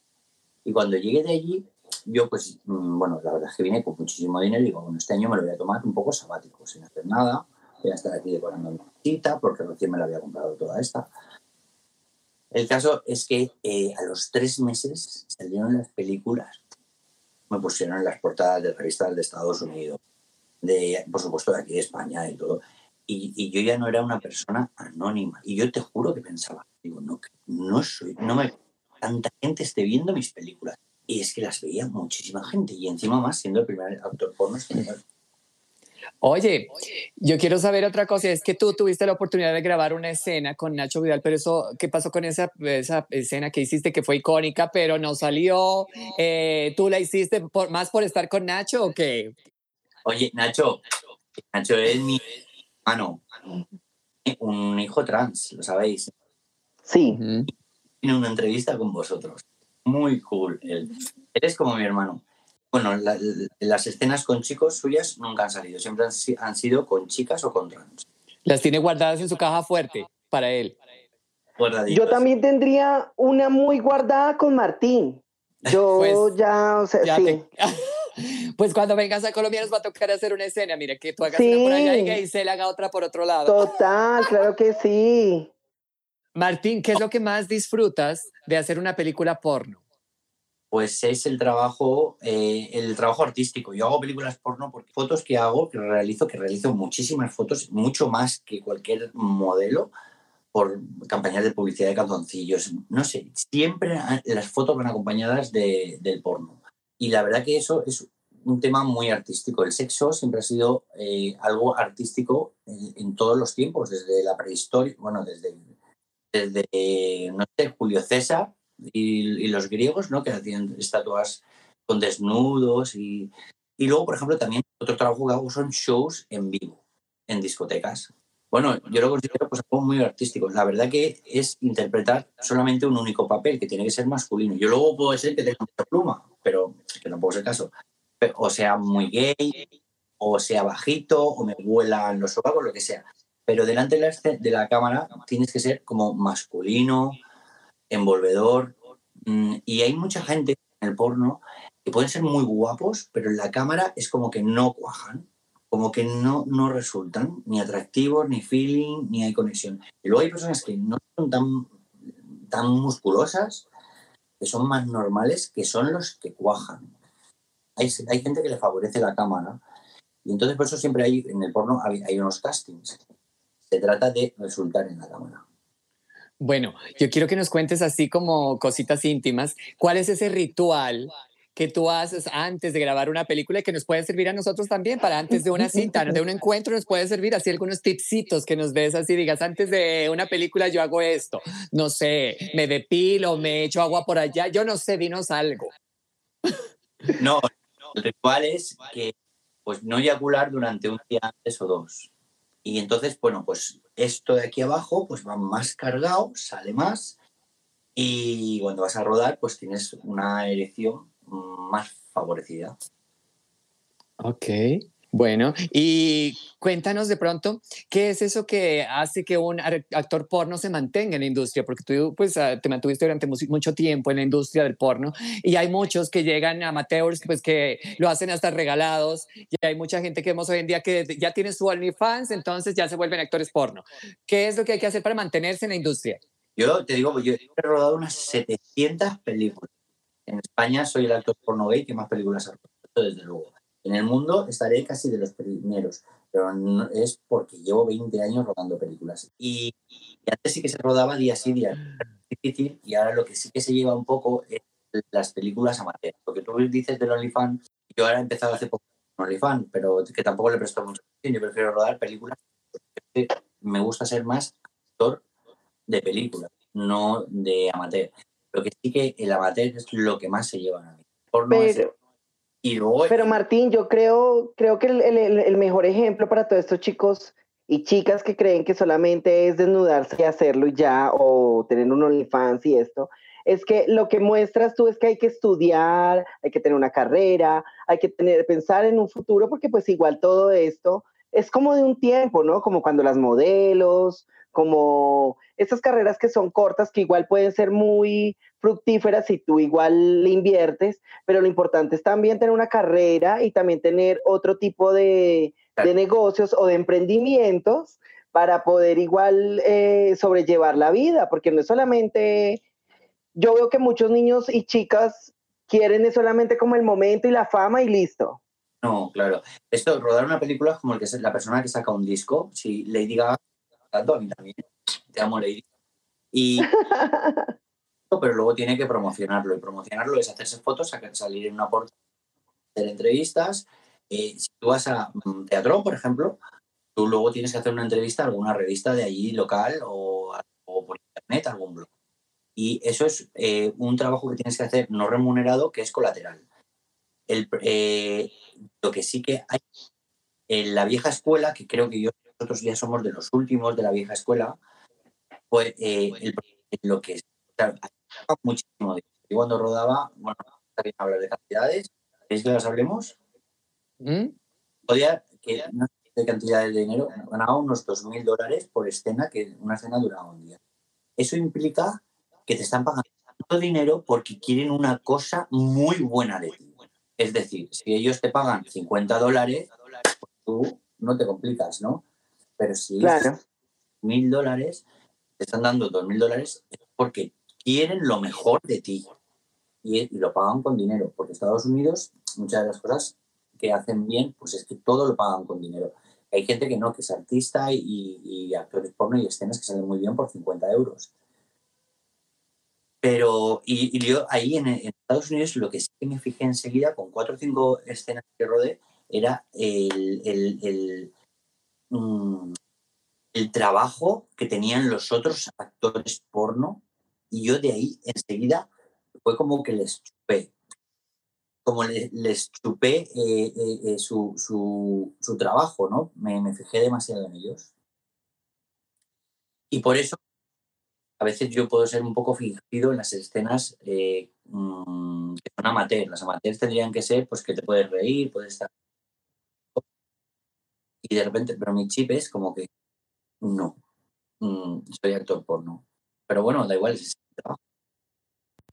I: Y cuando llegué de allí, yo pues, mm, bueno, la verdad es que vine con muchísimo dinero y digo, bueno, este año me lo voy a tomar un poco sabático, sin hacer nada. Voy a estar aquí decorando mi cita porque recién me la había comprado toda esta. El caso es que eh, a los tres meses salieron las películas, me pusieron en las portadas de revistas de Estados Unidos, de, por supuesto de aquí de España y todo. Y, yo ya no era una persona anónima. Y yo te juro que pensaba, digo, no, no soy, no me, tanta gente esté viendo mis películas. y es que las veía muchísima gente y encima más siendo el primer actor porno español.
C: Oye, yo quiero saber otra cosa, es que tú tuviste la oportunidad de grabar una escena con Nacho Vidal, pero eso, ¿qué pasó con esa, esa escena que hiciste que fue icónica, pero no salió? Eh, ¿Tú la hiciste por, más por estar con Nacho o qué?
I: Oye, Nacho, Nacho es mi hermano, un hijo trans, lo sabéis.
E: Sí.
I: Tiene una entrevista con vosotros. Muy cool. Él, él es como mi hermano. Bueno, la- las escenas con chicos suyas nunca han salido, siempre han, si- han sido con chicas o con trans.
C: Las tiene guardadas en su caja fuerte para él.
I: Guardaditos.
E: Yo también tendría una muy guardada con Martín. Yo
C: Pues,
E: ya, o sea,
C: Ya
E: sí.
C: te- Pues cuando vengas a Colombia nos va a tocar hacer una escena. Mira, que tú hagas una por allá y Isel haga otra por otro lado.
E: Total, claro que sí.
C: Martín, ¿qué es lo que más disfrutas de hacer una película porno?
I: Pues es el trabajo, eh, el trabajo artístico. Yo hago películas porno porque fotos que hago, que realizo, que realizo muchísimas fotos, mucho más que cualquier modelo, por campañas de publicidad de calzoncillos. No sé, siempre las fotos van acompañadas de- del porno. Y la verdad que eso es un tema muy artístico. El sexo siempre ha sido eh, algo artístico en, en todos los tiempos, desde la prehistoria, bueno, desde, desde no sé, Julio César y, y los griegos, ¿no? Que hacían estatuas con desnudos y, y luego, por ejemplo, también otro trabajo que hago son shows en vivo, en discotecas. Bueno, yo lo considero pues, algo muy artístico. La verdad que es interpretar solamente un único papel, que tiene que ser masculino. Yo luego puedo ser que tenga mucha pluma, pero que tampoco es el caso. Pero- O sea muy gay, o sea bajito, o me vuelan los sobacos, lo que sea. Pero delante de la, de la cámara tienes que ser como masculino, envolvedor. mm, Y hay mucha gente en el porno que pueden ser muy guapos, pero en la cámara es como que no cuajan, como que no, no resultan ni atractivos, ni feeling, ni hay conexión. Y luego hay personas que no son tan, tan musculosas, que son más normales, que son los que cuajan. Hay, hay gente que le favorece la cámara. Y entonces por eso siempre hay, en el porno hay, hay unos castings. Se trata de resultar en la cámara.
C: Bueno, yo quiero que nos cuentes así como cositas íntimas. ¿Cuál es ese ritual que tú haces antes de grabar una película y que nos puede servir a nosotros también para antes de una cita, de un encuentro nos puede servir así algunos tipsitos que nos des así, digas, antes de una película yo hago esto, no sé, me depilo, me echo agua por allá, yo no sé, dinos algo.
I: No, el ritual es que pues no eyacular durante un día antes o dos. Y entonces, bueno, pues esto de aquí abajo pues va más cargado, sale más y cuando vas a rodar pues tienes una erección más favorecida.
C: Ok. Bueno, y cuéntanos de pronto, ¿qué es eso que hace que un actor porno se mantenga en la industria? Porque tú pues ah, te mantuviste durante mu- mucho tiempo en la industria del porno y hay muchos que llegan amateurs pues que lo hacen hasta regalados y hay mucha gente que vemos hoy en día que ya tiene su OnlyFans, entonces ya se vuelven actores porno. ¿Qué es lo que hay que hacer para mantenerse en la industria?
I: Yo te digo, yo he rodado unas 700 películas. En España soy el actor porno gay que más películas ha rodado, desde luego. En el mundo estaré casi de los primeros, pero no- es porque llevo 20 años rodando películas. Y, antes sí que se rodaba día sí, día no. Y ahora lo que sí que se lleva un poco es las películas amateur. Lo que tú dices del OnlyFans, yo ahora he empezado hace poco con OnlyFans, pero que tampoco le presto mucha atención. Yo prefiero rodar películas porque me gusta ser más actor de película, no de amateur. Lo que sí que el amateur es lo que más se lleva a mí. Porno es-
E: Pero, pero Martín, yo creo, creo que el, el- el mejor ejemplo para todos estos chicos y chicas que creen que solamente es desnudarse y hacerlo ya, o tener un OnlyFans y esto, es que lo que muestras tú es que hay que estudiar, hay que tener una carrera, hay que tener, pensar en un futuro, porque pues igual todo esto es como de un tiempo, ¿no? Como cuando las modelos, como estas carreras que son cortas, que igual pueden ser muy fructíferas si tú igual le inviertes, pero lo importante es también tener una carrera y también tener otro tipo de, de negocios o de emprendimientos para poder igual eh, sobrellevar la vida, porque no es solamente, yo veo que muchos niños y chicas quieren es solamente como el momento y la fama y listo.
I: No, claro. Esto, rodar una película es como el que es la persona que saca un disco. Si Lady Gaga, también. Te amo, Lady. Y pero luego tiene que promocionarlo. Y promocionarlo es hacerse fotos, salir en una portada, hacer entrevistas. Eh, si tú vas a mm, Teatro, por ejemplo, tú luego tienes que hacer una entrevista a alguna revista de allí local o, o por internet, algún blog. Y eso es eh, un trabajo que tienes que hacer no remunerado, que es colateral. El, eh, lo que sí que hay en la vieja escuela, que creo que yo nosotros ya somos de los últimos de la vieja escuela, pues eh, el- lo que es, claro, hay muchísimo de Yo cuando rodaba, bueno, no está bien hablar de cantidades, ¿queréis que las hablemos?
C: ¿Mm?
I: Podía, que no sé qué cantidad de dinero, ganaba unos 2.000 dólares por escena, que una escena duraba un día. Eso implica que te están pagando tanto dinero porque quieren una cosa muy buena de ti. Es decir, si ellos te pagan 50 dólares, pues tú no te complicas, ¿no? Pero si
E: Claro.
I: mil dólares, te están dando dos mil dólares es porque quieren lo mejor de ti y, lo pagan con dinero, porque Estados Unidos, muchas de las cosas que hacen bien, pues es que todo lo pagan con dinero. Hay gente que no, que es artista y, actores porno y escenas que salen muy bien por 50 euros. Pero, y, yo ahí en, en Estados Unidos lo que sí que me fijé enseguida, con cuatro o cinco escenas que rodé, era el, el, el, mm, el trabajo que tenían los otros actores porno y yo de ahí enseguida fue como que les chupé, como le- les chupé eh, eh, eh, su, su- trabajo, ¿no? Me, me fijé demasiado en ellos. Y por eso a veces yo puedo ser un poco fingido en las escenas eh, mm, que son amateurs. Las amateurs tendrían que ser pues que te puedes reír, puedes estar... Y de repente, pero mi chip es como que no, mm, soy actor porno. Pero bueno, da igual, es mi trabajo.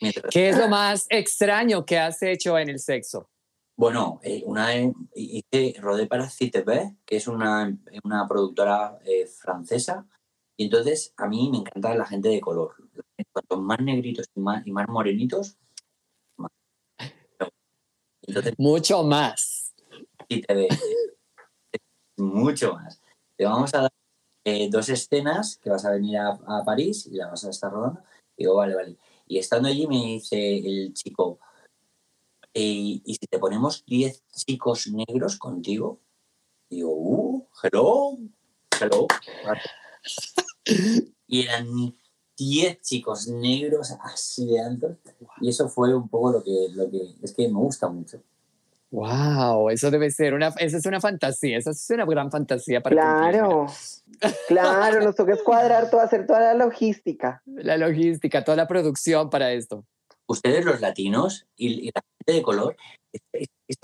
I: Mientras-
C: ¿Qué es lo más extraño que has hecho en el sexo?
I: Bueno, eh, una vez hice, rodé para CTV, que es una, una productora eh, francesa, y entonces a mí me encanta la gente de color. Cuanto más negritos y más, y más morenitos, más. Entonces,
C: Mucho más.
I: CTV, mucho más. Te vamos a dar eh, dos escenas que vas a venir a, a París y la vas a estar rodando. Digo, vale, vale. Y estando allí me dice el chico, "Eh, ¿y si te ponemos 10 chicos negros contigo? Digo, uh, hello, hello. Y eran 10 chicos negros así de altos. Y eso fue un poco lo que, lo que es que me gusta mucho.
C: Wow, eso debe ser una, esa es una fantasía, esa es una gran fantasía para
E: Claro, claro, nos toca escuadrar todo, hacer toda la logística.
C: la logística, toda la producción para esto.
I: Ustedes los latinos y, y la gente de color, es- es- es-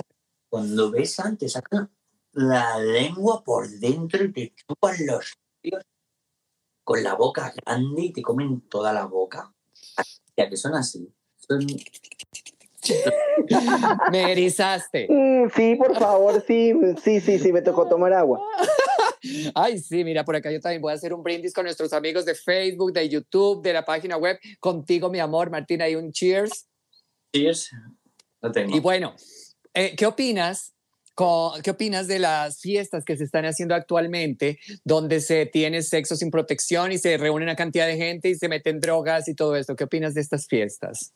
I: cuando besan te sacan la lengua por dentro y te chupan los labios con la boca grande y te comen toda la boca. Ya que son así. Son,
C: Me erizaste.
E: Mm, sí, por favor, sí, sí, sí, sí, me tocó tomar agua.
C: Ay, sí, mira, por acá yo también voy a hacer un brindis con nuestros amigos de Facebook, de YouTube, de la página web. Contigo, mi amor, Martina, hay un cheers.
I: cheers. No tengo.
C: Y bueno, eh, ¿qué opinas? ¿Qué opinas de las fiestas que se están haciendo actualmente, donde se tiene sexo sin protección y se reúne una cantidad de gente y se meten drogas y todo esto? ¿Qué opinas de estas fiestas?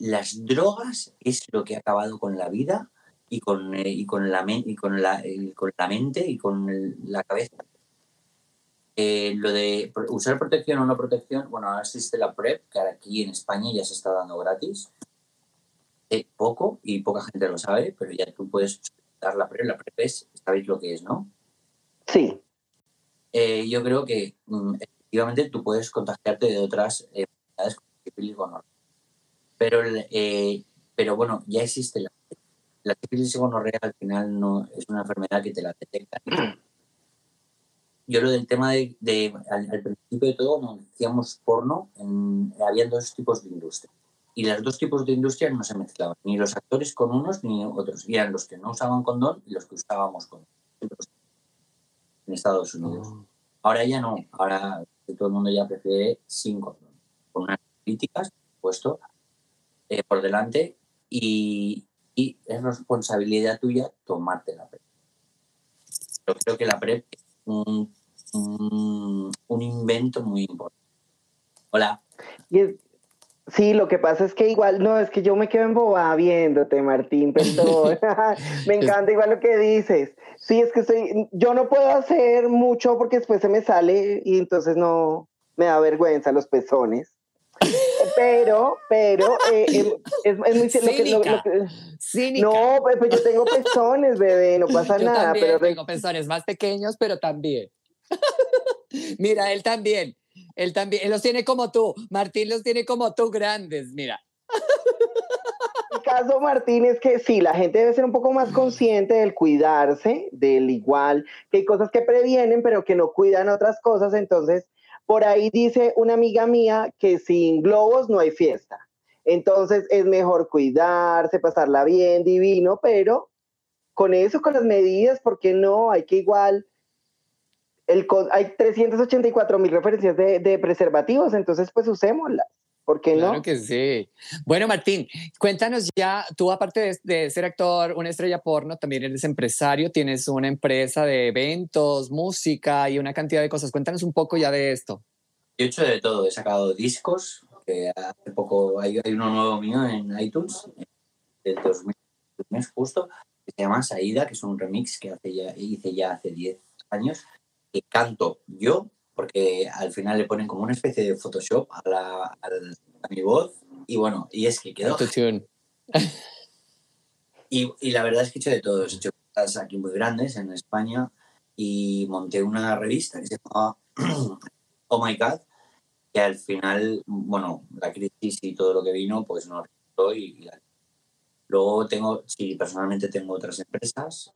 I: las drogas es lo que ha acabado con la vida y con, eh, y con, la, y con, la, y con la mente y con el- la cabeza. Eh, lo de usar protección o no protección, bueno, ahora existe la PrEP, que aquí en España ya se está dando gratis. Eh, poco y poca gente lo sabe, pero ya tú puedes dar la PrEP. La PrEP es, sabéis lo que es, ¿no?
E: Sí,
I: Eh, yo creo que mm, efectivamente tú puedes contagiarte de otras eh, enfermedades como. Pero, el, eh, pero bueno, ya existe la, la sífilis y gonorrea al final no es una enfermedad que te la detectan. Yo lo del tema de, de- al, al principio de todo, nos decíamos porno, en, había dos tipos de industria. Y los dos tipos de industria no se mezclaban, ni los actores con unos ni otros. Y eran los que no usaban condón y los que usábamos condón. En Estados Unidos. Ahora ya no, ahora todo el mundo ya prefiere sin condón, con unas críticas, por supuesto, eh, por delante y, y es responsabilidad tuya tomarte la PrEP. Yo creo que la PrEP es un, un, un invento muy importante. Hola.
E: Sí, lo que pasa es que igual, no, es que yo me quedo embobada viéndote, Martín, perdón. me encanta igual lo que dices. Sí, es que estoy, yo no puedo hacer mucho porque después se me sale y entonces no, me da vergüenza los pezones. Pero, pero, eh, em, es, es, muy
C: Cínica.
E: No, pues, pues yo tengo pezones, bebé, no pasa
C: Yo
E: nada.
C: también
E: Pero
C: tengo pezones más pequeños, pero también. mira, él también. Él también. Él los tiene como tú. Martín los tiene como tú grandes, mira.
E: el caso, Martín, es que sí, la gente debe ser un poco más consciente del cuidarse, del igual, que hay cosas que previenen, pero que no cuidan otras cosas. Entonces, por ahí dice una amiga mía que sin globos no hay fiesta. Entonces, es mejor cuidarse, pasarla bien, divino, pero con eso, con las medidas, ¿por qué no? Hay que igual. Hay 384 mil referencias de, de preservativos, entonces pues usémoslas. ¿Por qué
C: Claro
E: no?
C: que sí. Bueno, Martín, cuéntanos ya, tú aparte de, de ser actor, una estrella porno, también eres empresario, tienes una empresa de eventos, música y una cantidad de cosas. Cuéntanos un poco ya de esto.
I: Yo he hecho de todo, he sacado discos, que hace poco hay, hay uno nuevo mío en iTunes, del 2000 justo, que se llama Saída, que es un remix que hace ya, hice ya hace 10 años, que canto yo, porque al final le ponen como una especie de Photoshop a, la, al- a mi voz, y bueno, y es que quedó y, y la verdad es que he hecho de todo. He hecho cosas aquí muy grandes en España y monté una revista que se llamaba Oh My God, que al final, bueno, la crisis y todo lo que vino, pues no. Y, y la- luego tengo, sí, personalmente tengo otras empresas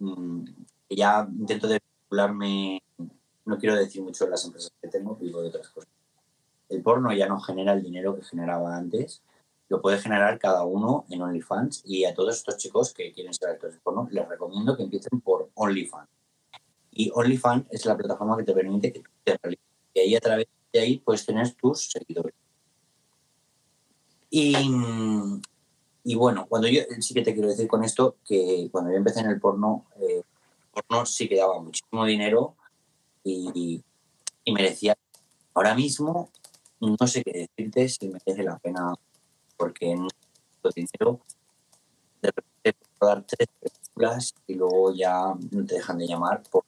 I: mm, que ya intento de vincularme, no quiero decir mucho de las empresas que tengo, digo de otras cosas. El porno ya no genera el dinero que generaba antes lo puede generar cada uno en OnlyFans y a todos estos chicos que quieren ser actores porno les recomiendo que empiecen por OnlyFans. Y OnlyFans es la plataforma que te permite que te realices. Y ahí a través de ahí puedes tener tus seguidores. Y, y bueno, cuando yo sí que te quiero decir con esto que cuando yo empecé en el porno, eh, el porno sí que daba muchísimo dinero y, y merecía. Ahora mismo no sé qué decirte si merece la pena porque no dinero de puedo dar tres películas y luego ya te dejan de llamar por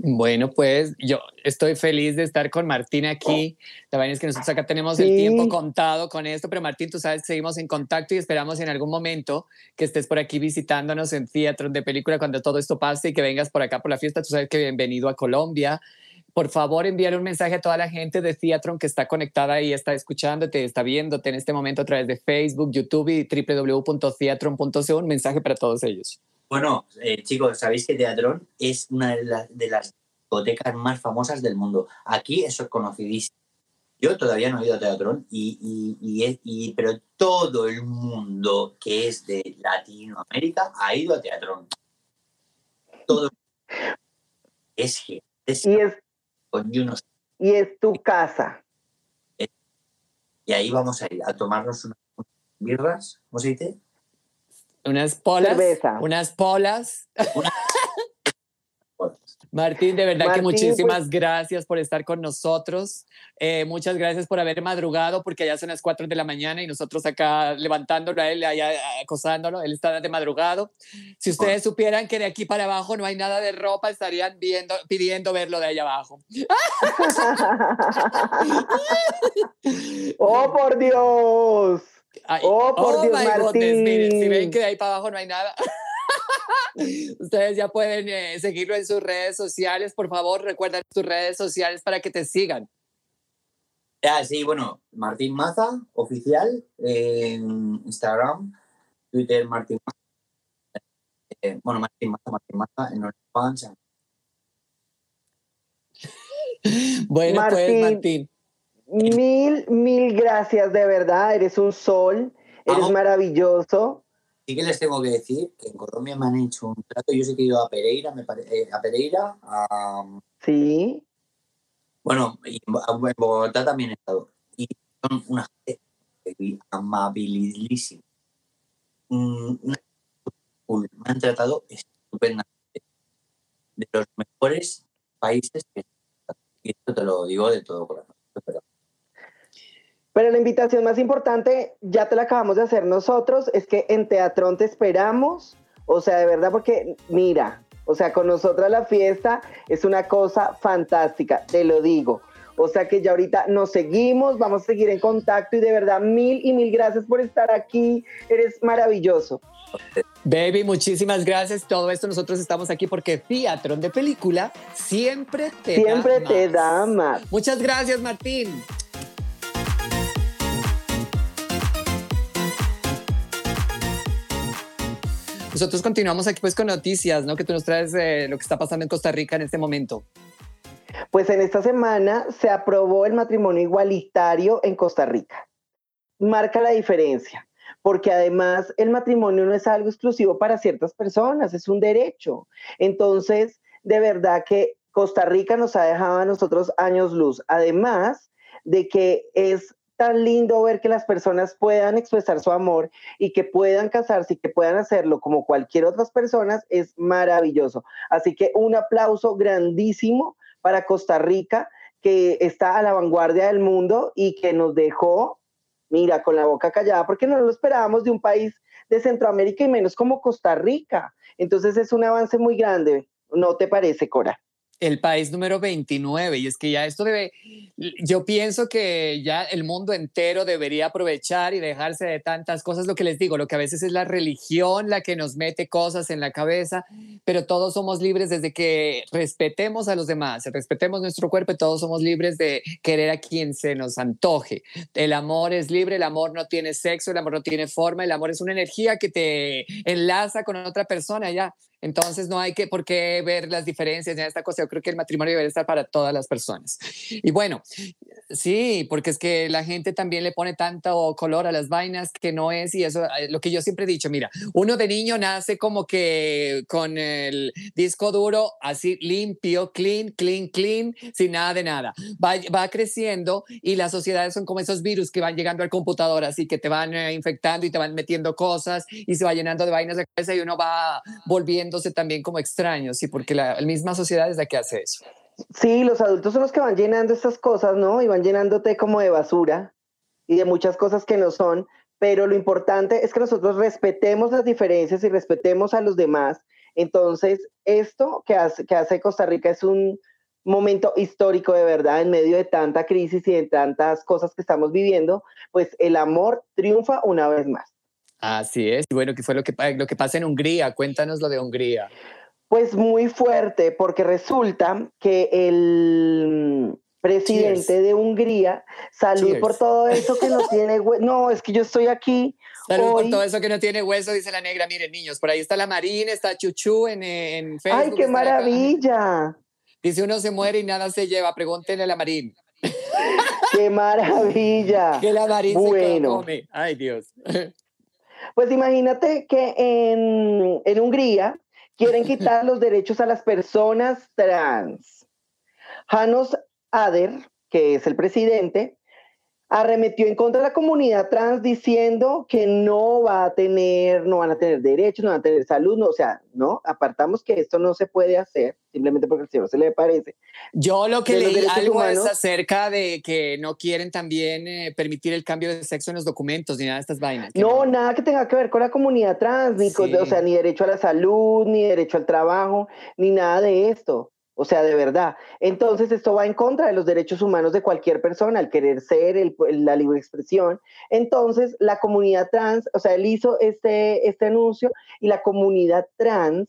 C: Bueno, pues yo estoy feliz de estar con Martín aquí. La verdad es que nosotros acá tenemos el
E: Sí.
C: tiempo contado con esto, pero Martín, tú sabes, seguimos en contacto y esperamos en algún momento que estés por aquí visitándonos en teatros de película cuando todo esto pase y que vengas por acá por la fiesta. Tú sabes que bienvenido a Colombia. Por favor, envíale un mensaje a toda la gente de Theatron que está conectada y está escuchándote, está viéndote en este momento a través de Facebook, YouTube y www.theatron.co. Un mensaje para todos ellos.
I: Bueno, eh, chicos, sabéis que Teatrón es una de, la- de las discotecas más famosas del mundo. Aquí eso es conocidísimo. Yo todavía no he ido a Teatrón, y, y, y y- pero todo el mundo que es de Latinoamérica ha ido a Teatrón. Todo es que es
E: Y es,
I: unos
E: y es tu casa.
I: y ahí vamos a ir a tomarnos unas birras, ¿cómo se dice?
C: Unas polas.
E: Cerveza.
C: Unas polas. Martín, de verdad que
E: Martín,
C: muchísimas
E: pues-
C: gracias por estar con nosotros. Eh, muchas gracias por haber madrugado, porque ya son las 4 de la mañana y nosotros acá levantándolo a él, allá acosándolo. Él está de madrugado. Si ustedes supieran que de aquí para abajo no hay nada de ropa, estarían viendo, pidiendo verlo de allá abajo.
E: ¡Oh, por Dios!
C: Ay,
E: Oh, por Dios,
C: my goodness, miren, si ven
E: Martín.
C: que de ahí para abajo no hay nada. Ustedes ya pueden eh, seguirlo en sus redes sociales. Por favor, recuerda tus redes sociales para que te sigan.
I: Ah, sí, bueno, Martín Maza, oficial, en Instagram, Twitter, Martín Maza. Eh, bueno, Martín Maza, Martín Maza, en OnlyFans.
C: Bueno, pues
E: Martín. Mil, mil gracias, de verdad. Eres un sol, eres
I: Vamos.
E: maravilloso.
I: Sí que les tengo que decir que en Colombia me han hecho un trato. Yo sé que he ido a Pereira, me pare- eh, a Pereira, a,
E: Sí.
I: bueno, y en Bo- en Bogotá también he estado. Y son una gente amabilísima. Me han tratado estupendamente. De los mejores países que y esto te lo digo de todo corazón. Pero
E: Pero la invitación más importante, ya te la acabamos de hacer nosotros, es que en Teatrón te esperamos. O sea, de verdad, porque mira, o sea, con nosotras la fiesta es una cosa fantástica, te lo digo. O sea que ya ahorita nos seguimos, vamos a seguir en contacto y de verdad mil y mil gracias por estar aquí. Eres maravilloso.
C: Baby, muchísimas gracias. Todo esto nosotros estamos aquí porque Teatrón de Película siempre te
E: Siempre
C: da
E: te
C: más.
E: da más.
C: Muchas gracias, Martín. Nosotros continuamos aquí pues con noticias, ¿no? Que tú nos traes lo que está pasando en Costa Rica en este momento.
E: Pues en esta semana se aprobó el matrimonio igualitario en Costa Rica. Marca la diferencia, porque además el matrimonio no es algo exclusivo para ciertas personas, es un derecho. Entonces, de verdad que Costa Rica nos ha dejado a nosotros años luz. Además de que es tan lindo ver que las personas puedan expresar su amor y que puedan casarse y que puedan hacerlo como cualquier otras personas, es maravilloso. Así que un aplauso grandísimo para Costa Rica, que está a la vanguardia del mundo y que nos dejó, mira, con la boca callada, porque no lo esperábamos de un país de Centroamérica y menos como Costa Rica. Entonces es un avance muy grande, ¿no te parece, Cora?
C: El país número 29, y es que ya esto debe, yo pienso que ya el mundo entero debería aprovechar y dejarse de tantas cosas, lo que les digo, lo que a veces es la religión la que nos mete cosas en la cabeza, pero todos somos libres desde que respetemos a los demás, respetemos nuestro cuerpo, y todos somos libres de querer a quien se nos antoje. El amor es libre, el amor no tiene sexo, el amor no tiene forma, el amor es una energía que te enlaza con otra persona ya. Entonces no hay que por qué ver las diferencias en esta cosa. Yo creo que el matrimonio debe estar para todas las personas. Y bueno, sí, porque es que la gente también le pone tanto color a las vainas que no es y eso eh, lo que yo siempre he dicho, mira, uno de niño nace como que con el disco duro así limpio, clean, clean, clean, sin nada de nada. Va, va creciendo y las sociedades son como esos virus que van llegando al computador, así que te van eh, infectando y te van metiendo cosas y se va llenando de vainas de cabeza y uno va también como extraño, sí, porque la, la misma sociedad es la que hace eso.
E: Sí, los adultos son los que van llenando estas cosas, ¿no? Y van llenándote como de basura y de muchas cosas que no son, pero lo importante es que nosotros respetemos las diferencias y respetemos a los demás. Entonces, esto que hace, que hace Costa Rica es un momento histórico de verdad, en medio de tanta crisis y de tantas cosas que estamos viviendo, pues el amor triunfa una vez más.
C: Así es. Bueno, ¿qué fue lo que, lo que pasa en Hungría? Cuéntanos lo de Hungría.
E: Pues muy fuerte, porque resulta que el presidente
C: Cheers.
E: de Hungría, salud
C: Cheers.
E: por todo eso que no tiene, hue- no, es que yo estoy aquí
C: Salud por todo eso que no tiene hueso, dice la negra. Miren, niños, por ahí está la Marina, está Chuchu en, en Facebook.
E: ¡Ay, qué maravilla!
C: Dice uno se muere y nada se lleva. Pregúntenle a la Marín.
E: ¡Qué maravilla!
C: Que la Marín se
E: Bueno.
C: come. Ay, Dios.
E: Pues imagínate que en, en Hungría quieren quitar los derechos a las personas trans. Janos Ader, que es el presidente, arremetió en contra de la comunidad trans diciendo que no va a tener, no van a tener derechos, no van a tener salud, no, o sea, no, apartamos que esto no se puede hacer simplemente porque al señor se le parece.
C: Yo lo que
E: De
C: leí
E: derechos
C: algo
E: humanos.
C: es acerca de que no quieren también eh, permitir el cambio de sexo en los documentos ni nada de estas vainas. que
E: No, nada que tenga que ver con la comunidad trans, ni con-
C: Sí.
E: o sea, ni derecho a la salud, ni derecho al trabajo, ni nada de esto. O sea, de verdad. Entonces, esto va en contra de los derechos humanos de cualquier persona, el querer ser, el- la libre expresión. Entonces, la comunidad trans, o sea, él hizo este, este anuncio y la comunidad trans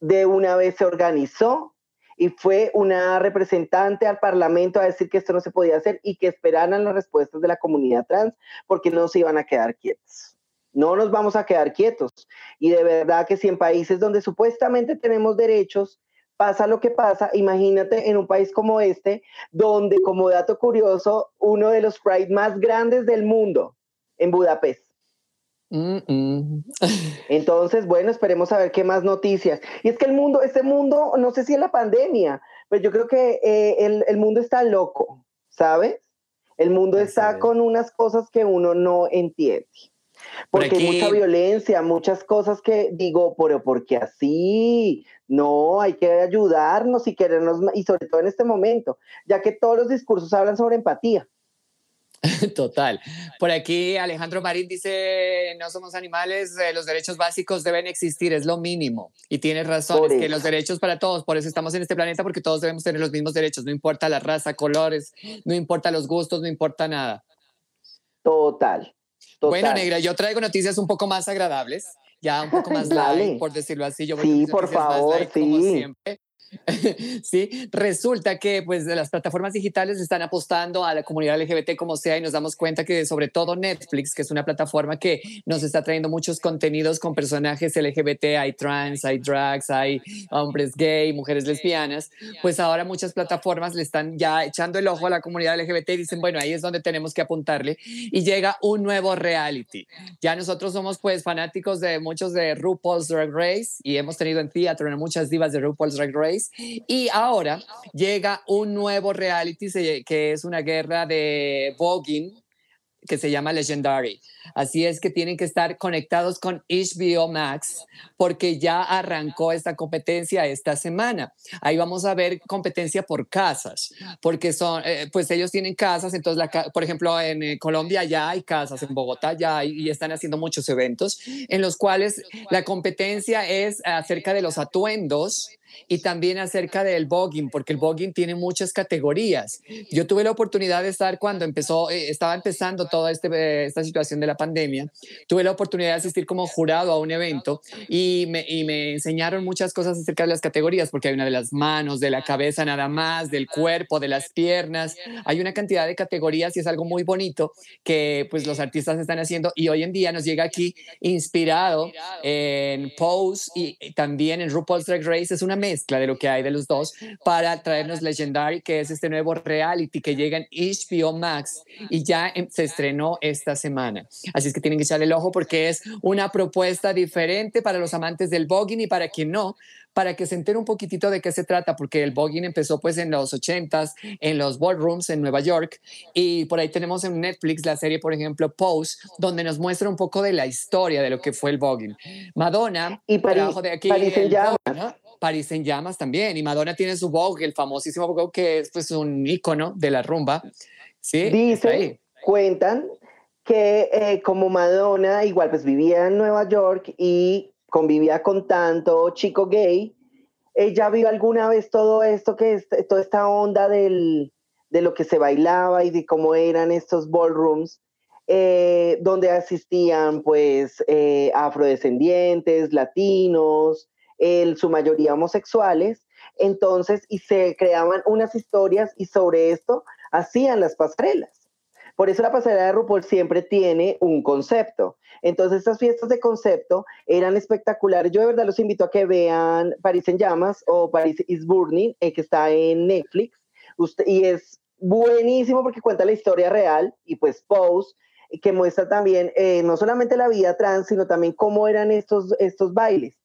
E: de una vez se organizó y fue una representante al Parlamento a decir que esto no se podía hacer y que esperaran las respuestas de la comunidad trans porque no se iban a quedar quietos. No nos vamos a quedar quietos. Y de verdad que si en países donde supuestamente tenemos derechos, pasa lo que pasa, imagínate en un país como este, donde como dato curioso, uno de los Pride más grandes del mundo, en Budapest.
C: Mm, mm.
E: Entonces, bueno, esperemos a ver qué más noticias. Y es que el mundo, este mundo, no sé si es la pandemia, pero yo creo que eh, el, el mundo está loco, ¿sabes? El mundo está
C: es.
E: con unas cosas que uno no entiende.
C: Por
E: Porque hay mucha violencia, muchas cosas que digo, pero porque así? No, hay que ayudarnos y querernos, y sobre todo en este momento, ya que todos los discursos hablan sobre empatía.
C: Total. Por aquí Alejandro Marín dice, no somos animales, eh, los derechos básicos deben existir, es lo mínimo. Y tienes razón, es que los derechos para todos, por eso estamos en este planeta, porque todos debemos tener los mismos derechos, no importa la raza, colores, no importa los gustos, no importa nada.
E: Total. total.
C: Bueno, Negra, yo traigo noticias un poco más agradables, ya un poco más light, por decirlo así. Yo voy
E: Sí, por favor,
C: light, como
E: sí.
C: siempre. sí, resulta que pues las plataformas digitales están apostando a la comunidad LGBT como sea y nos damos cuenta que sobre todo Netflix, que es una plataforma que nos está trayendo muchos contenidos con personajes LGBT, hay trans, hay drags, hay hombres gay, mujeres lesbianas, pues ahora muchas plataformas le están ya echando el ojo a la comunidad LGBT y dicen, bueno, ahí es donde tenemos que apuntarle y llega un nuevo reality. Ya nosotros somos pues fanáticos de muchos de RuPaul's Drag Race y hemos tenido en teatro muchas divas de RuPaul's Drag Race y ahora llega un nuevo reality que es una guerra de voguing que se llama Legendary. Así es que tienen que estar conectados con HBO Max porque ya arrancó esta competencia esta semana. Ahí vamos a ver competencia por casas, porque son, eh, pues ellos tienen casas, entonces, la por ejemplo, en eh, Colombia ya hay casas, en Bogotá ya y están haciendo muchos eventos en los cuales la competencia es acerca de los atuendos y también acerca del voguing, porque el voguing tiene muchas categorías. Yo tuve la oportunidad de estar cuando empezó, eh, estaba empezando toda este, eh, esta situación de la pandemia, tuve la oportunidad de asistir como jurado a un evento y me, y me enseñaron muchas cosas acerca de las categorías, porque hay una de las manos, de la cabeza nada más, del cuerpo, de las piernas, hay una cantidad de categorías y es algo muy bonito que pues los artistas están haciendo y hoy en día nos llega aquí inspirado en Pose y también en RuPaul's Drag Race, es una mezcla de lo que hay de los dos para traernos Legendary, que es este nuevo reality que llega en HBO Max y ya em- se estrenó esta semana. Así es que tienen que echarle el ojo porque es una propuesta diferente para los amantes del voguing y para quien no, para que se entere un poquitito de qué se trata, porque el voguing empezó pues en los 80s, en los ballrooms en Nueva York, y por ahí tenemos en Netflix la serie, por ejemplo, Pose, donde nos muestra un poco de la historia de lo que fue el voguing. Madonna
E: Y París-
C: trajo de aquí
E: París en
C: el
E: llamas.
C: Vogue, ¿no? París en llamas también, y Madonna tiene su Vogue, el famosísimo Vogue, que es pues un ícono de la rumba. Sí,
E: Dicen, cuentan que eh, como Madonna igual pues vivía en Nueva York y convivía con tanto chico gay, ella vio alguna vez todo esto que es toda esta onda del, de lo que se bailaba y de cómo eran estos ballrooms, eh, donde asistían pues eh, afrodescendientes, latinos, en su mayoría homosexuales, entonces, y se creaban unas historias y sobre esto hacían las pasarelas. Por eso la pasarela de RuPaul siempre tiene un concepto. Entonces, estas fiestas de concepto eran espectaculares. Yo de verdad los invito a que vean París en Llamas o París is Burning, eh, que está en Netflix. Y es buenísimo porque cuenta la historia real y pues Pose, que muestra también eh, no solamente la vida trans, sino también cómo eran estos, estos bailes.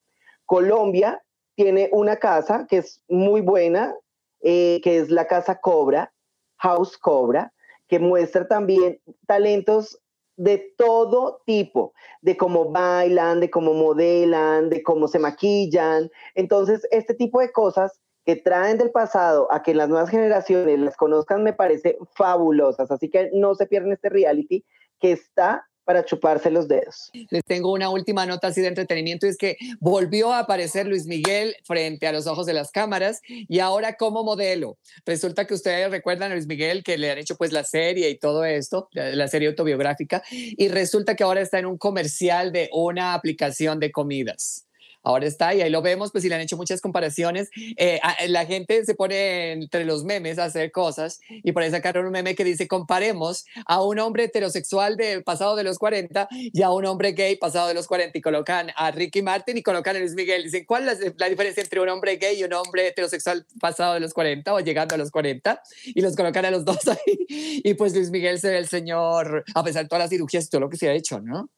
E: Colombia tiene una casa que es muy buena, eh, que es la Casa Cobra, House Cobra, que muestra también talentos de todo tipo, de cómo bailan, de cómo modelan, de cómo se maquillan. Entonces, este tipo de cosas que traen del pasado a que las nuevas generaciones las conozcan me parece fabulosas. Así que no se pierdan este reality que está para chuparse los dedos.
C: Les tengo una última nota así de entretenimiento, y es que volvió a aparecer Luis Miguel frente a los ojos de las cámaras y ahora como modelo. Resulta que ustedes recuerdan a Luis Miguel que le han hecho pues la serie y todo esto, la, la serie autobiográfica, y resulta que ahora está en un comercial de una aplicación de comidas. Ahora está y ahí lo vemos, pues si le han hecho muchas comparaciones. Eh, a- la gente se pone entre los memes a hacer cosas y por ahí sacaron un meme que dice comparemos a un hombre heterosexual de pasado de los 40 y a un hombre gay pasado de los 40 y colocan a Ricky Martin y colocan a Luis Miguel. Dicen, ¿cuál es la, la diferencia entre un hombre gay y un hombre heterosexual pasado de los 40 o llegando a los 40? Y los colocan a los dos ahí. Y pues Luis Miguel se ve el señor, a pesar de todas las cirugías y todo lo que se ha hecho, ¿no?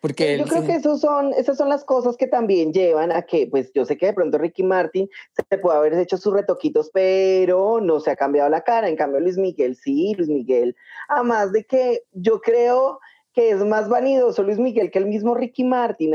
C: Porque
E: Yo creo que esos son, esas son las cosas que también llevan a que, pues yo sé que de pronto Ricky Martin se puede haber hecho sus retoquitos, pero no se ha cambiado la cara. En cambio, Luis Miguel, sí, Luis Miguel. Además de que yo creo que es más vanidoso Luis Miguel que el mismo Ricky Martin.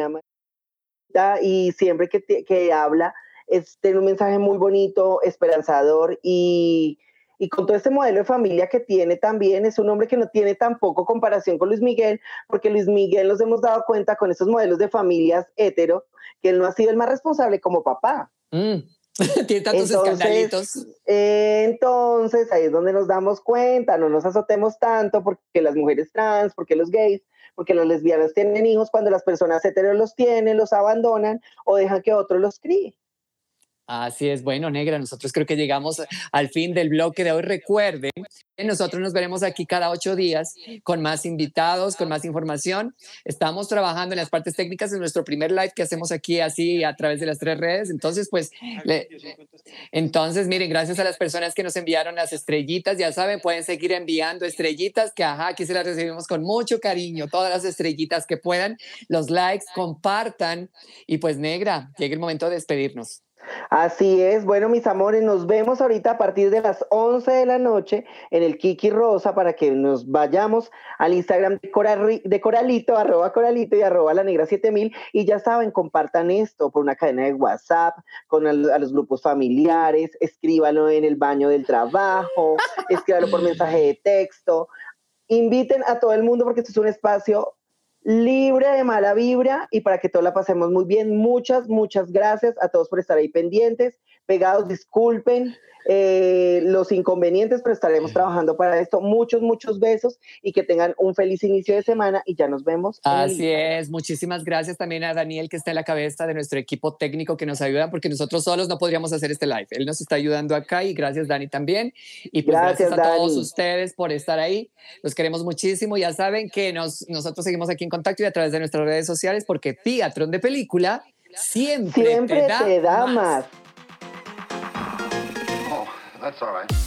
E: Y siempre que, te- que habla, es, tiene un mensaje muy bonito, esperanzador y y con todo este modelo de familia que tiene también, es un hombre que no tiene tampoco comparación con Luis Miguel, porque Luis Miguel nos hemos dado cuenta con esos modelos de familias hetero, que él no ha sido el más responsable como papá.
C: Mm. Tiene tantos escandalitos.
E: Entonces, ahí es donde nos damos cuenta, no nos azotemos tanto porque las mujeres trans, porque los gays, porque las lesbianas tienen hijos cuando las personas heteros los tienen, los abandonan o dejan que otro los críe.
C: Así es, bueno, negra, nosotros creo que llegamos al fin del bloque de hoy. Recuerden, nosotros nos veremos aquí cada ocho días con más invitados, con más información. Estamos trabajando en las partes técnicas en nuestro primer live que hacemos aquí así a través de las tres redes. Entonces, pues, entonces, miren, gracias a las personas que nos enviaron las estrellitas, ya saben, pueden seguir enviando estrellitas, que ajá, aquí se las recibimos con mucho cariño, todas las estrellitas que puedan, los likes, compartan y pues, negra, llega el momento de despedirnos.
E: Así es, bueno mis amores, nos vemos ahorita a partir de las 11 de la noche en el Kiki Rosa para que nos vayamos al Instagram de, Coralito, arroba Coralito y arroba la negra 7000 y ya saben, compartan esto por una cadena de WhatsApp, con a los grupos familiares, escríbanlo en el baño del trabajo, escríbanlo por mensaje de texto, inviten a todo el mundo porque esto es un espacio libre de mala vibra y para que todos la pasemos muy bien. Muchas, muchas gracias a todos por estar ahí pendientes. Pegados, disculpen eh, los inconvenientes, pero estaremos trabajando para esto. Muchos, muchos besos y que tengan un feliz inicio de semana y ya nos vemos.
C: Así es, muchísimas gracias también a Daniel que está en la cabeza de nuestro equipo técnico que nos ayuda porque nosotros solos no podríamos hacer este live. Él nos está ayudando acá y gracias Dani también. Y pues gracias, a todos ustedes por estar ahí. Los queremos muchísimo. Ya saben que nos, nosotros seguimos aquí en contacto y a través de nuestras redes sociales porque Teatrón de Película siempre,
E: siempre te da, más.
B: That's all right.